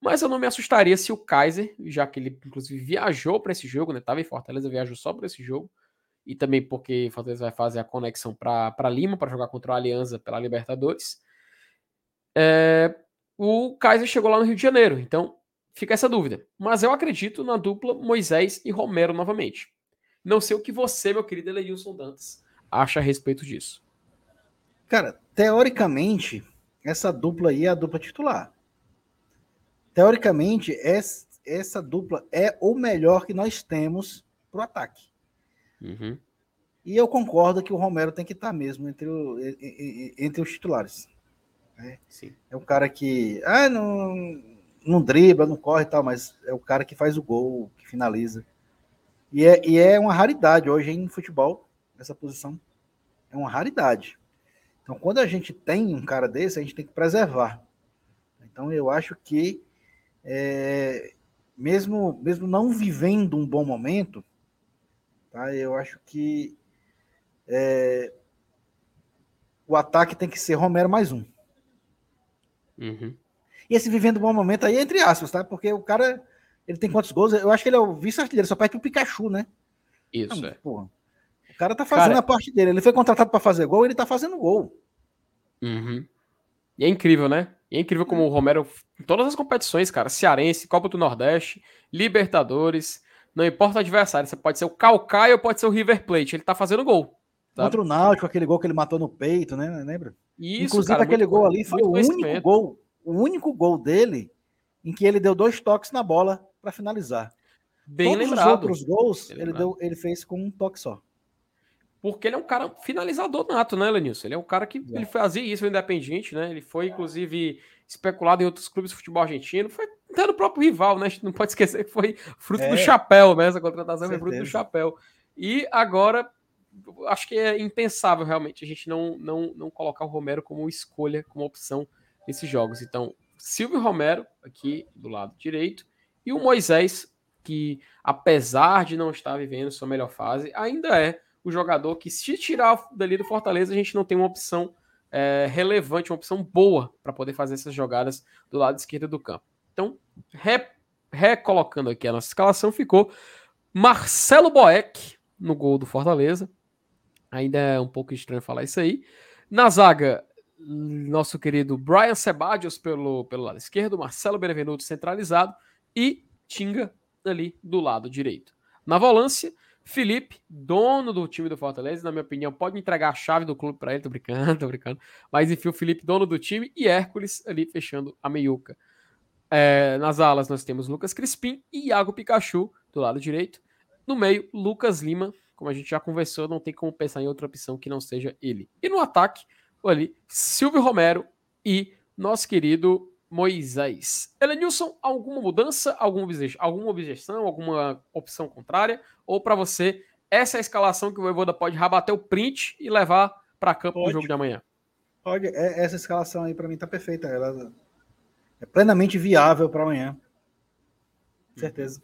Mas eu não me assustaria se o Kaiser, já que ele inclusive viajou para esse jogo, né? Em Fortaleza, viajou só para esse jogo. E também porque Fortaleza vai fazer a conexão para Lima para jogar contra o Aliança pela Libertadores. É, o Kaiser chegou lá no Rio de Janeiro, então fica essa dúvida. Mas eu acredito na dupla Moisés e Romero novamente. Não sei o que você, meu querido Eleilson Dantas, acha a respeito disso. Cara, teoricamente, essa dupla aí é a dupla titular. Teoricamente, essa dupla é o melhor que nós temos para o ataque. Uhum. E eu concordo que o Romero tem que estar mesmo entre, o, entre os titulares. É, é um cara que ah, não, não dribla, não corre e tal, mas é o cara que faz o gol, que finaliza. E é, e é uma raridade hoje em futebol, essa posição. É uma raridade. Então, quando a gente tem um cara desse, a gente tem que preservar. Então, eu acho que, é, mesmo, mesmo não vivendo um bom momento, tá, eu acho que é, o ataque tem que ser Romero mais um. Uhum. E esse vivendo um bom momento aí, entre aspas, tá? Porque o cara ele tem quantos gols? Eu acho que ele é o vice-artilheiro, só perde o Pikachu, né? Isso, é. Porra. O cara tá fazendo cara... a parte dele. Ele foi contratado para fazer gol, ele tá fazendo gol. Uhum. E é incrível, né? E é incrível como o Romero, em todas as competições, cara, Cearense, Copa do Nordeste, Libertadores, não importa o adversário, você pode ser o Calcaia ou pode ser o River Plate, ele tá fazendo gol. Sabe? Contra o Náutico, aquele gol que ele matou no peito, né? Lembra? Isso, Inclusive, cara, aquele gol ali foi o único gol, o único gol dele em que ele deu dois toques na bola para finalizar. Bem Todos lembrado. os outros gols ele, deu, ele fez com um toque só. Porque ele é um cara finalizador nato, né, Lenilson? Ele é um cara que é. ele fazia isso no Independiente, né? Ele foi, inclusive, especulado em outros clubes de futebol argentino. Foi até no próprio rival, né? A gente não pode esquecer que foi fruto é. do chapéu, né? Essa contratação foi fruto do chapéu. E agora, acho que é impensável realmente a gente não, não, não colocar o Romero como escolha, como opção nesses jogos. Então, Silvio Romero, aqui do lado direito, e o Moisés, que apesar de não estar vivendo sua melhor fase, ainda é o jogador que, se tirar dali do Fortaleza, a gente não tem uma opção é, relevante, uma opção boa para poder fazer essas jogadas do lado esquerdo do campo. Então, re, recolocando aqui a nossa escalação, ficou Marcelo Boeck no gol do Fortaleza. Ainda é um pouco estranho falar isso aí. Na zaga, nosso querido Brian Sebadios pelo, pelo lado esquerdo, Marcelo Benevenuto centralizado e Tinga ali do lado direito. Na volância, Felipe, dono do time do Fortaleza, na minha opinião, pode entregar a chave do clube para ele, tô brincando, tô brincando. Mas enfim, o Felipe, dono do time, e Hércules ali fechando a meiuca. É, nas alas nós temos Lucas Crispim e Iago Pikachu do lado direito. No meio, Lucas Lima. Como a gente já conversou, não tem como pensar em outra opção que não seja ele. E no ataque, ali, Silvio Romero e nosso querido Moisés. Elenilson, alguma mudança, alguma objeção, alguma objeção, alguma opção contrária? Ou para você, essa é a escalação que o Voivoda pode rabater o print e levar para campo pode. no jogo de amanhã? Pode, é, essa escalação aí para mim tá perfeita. Ela é plenamente viável para amanhã. Certeza.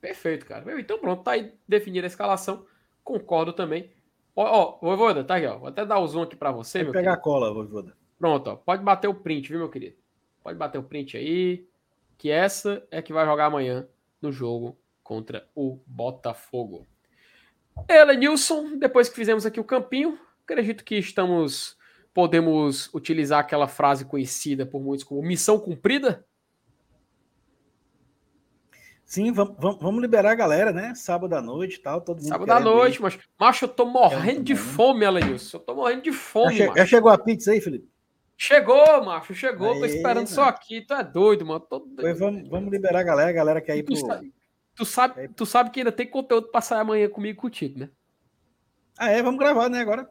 Perfeito, cara. Então pronto, tá aí definida a escalação. Concordo também. Ó, ó Voivoda, tá aqui, ó. Vou até dar o zoom aqui para você, Vai meu pegar querido. a cola, Voivoda. Pronto, ó. Pode bater o print, viu, meu querido? Pode bater o print aí. Que essa é que vai jogar amanhã no jogo contra o Botafogo. Elenilson, depois que fizemos aqui o campinho, acredito que estamos. Podemos utilizar aquela frase conhecida por muitos como missão cumprida? Sim, vamos, vamos liberar a galera, né? Sábado à noite e tal. Todo mundo Sábado à noite, mas. Macho, eu tô morrendo de fome, Elenilson. Eu tô morrendo de fome, já, já chegou a pizza aí, Felipe? Chegou, macho, chegou. Aê, tô esperando só aqui. Tu é doido, mano. Tô doido. Pois vamos, vamos liberar a galera, a galera quer ir tu pro. Sabe, tu, sabe, tu sabe que ainda tem conteúdo pra sair amanhã comigo contigo, né? Ah, é? Vamos gravar, né, agora?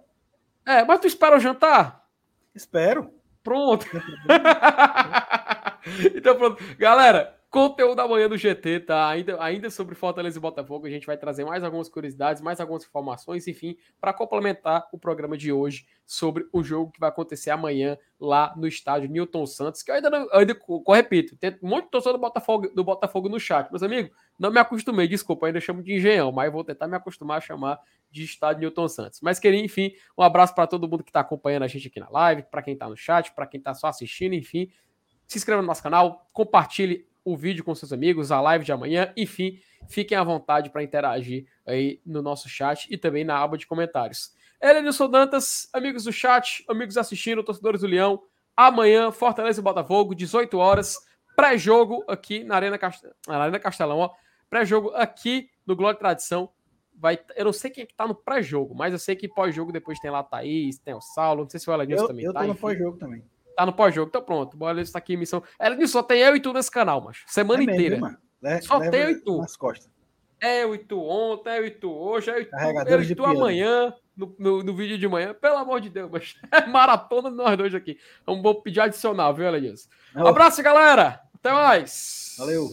É, mas tu espera o jantar? Espero. Pronto. então, pronto. Galera, Conteúdo da manhã do GT, tá? Ainda, ainda sobre Fortaleza e Botafogo, a gente vai trazer mais algumas curiosidades, mais algumas informações, enfim, para complementar o programa de hoje sobre o jogo que vai acontecer amanhã lá no estádio Newton Santos, que eu ainda não, eu ainda repito, tem um monte de torcedor do Botafogo, do Botafogo no chat, meus amigos, não me acostumei, desculpa, ainda chamo de engenhão, mas vou tentar me acostumar a chamar de estádio Newton Santos. Mas queria, enfim, um abraço para todo mundo que está acompanhando a gente aqui na live, para quem está no chat, para quem está só assistindo, enfim, se inscreva no nosso canal, compartilhe o vídeo com seus amigos, a live de amanhã, enfim, fiquem à vontade para interagir aí no nosso chat e também na aba de comentários. Elenilson Dantas, amigos do chat, amigos assistindo, torcedores do Leão, amanhã, Fortaleza e Botafogo, 18 horas, pré-jogo aqui na Arena, Cast... na Arena Castelão, ó, pré-jogo aqui no Glória e Tradição, vai, eu não sei quem é que tá no pré-jogo, mas eu sei que pós-jogo depois tem lá a Thaís, tem o Saulo, não sei se o Elenilson também eu tá. Eu tô no pós-jogo também. Tá no pós-jogo, então pronto. Bora está aqui em missão. Ela só tem eu e tu nesse canal, macho. Semana é inteira. Mesmo, Le só tem eu e tu. Nas costas. É eu e tu ontem, é eu e tu hoje, é eu e tu, eu e tu amanhã, no, no, no, vídeo de manhã. Pelo amor de Deus, mas é maratona de nós dois aqui. Vamos pedir adicional, viu, Elenilson? Um abraço, galera. Até mais. Valeu.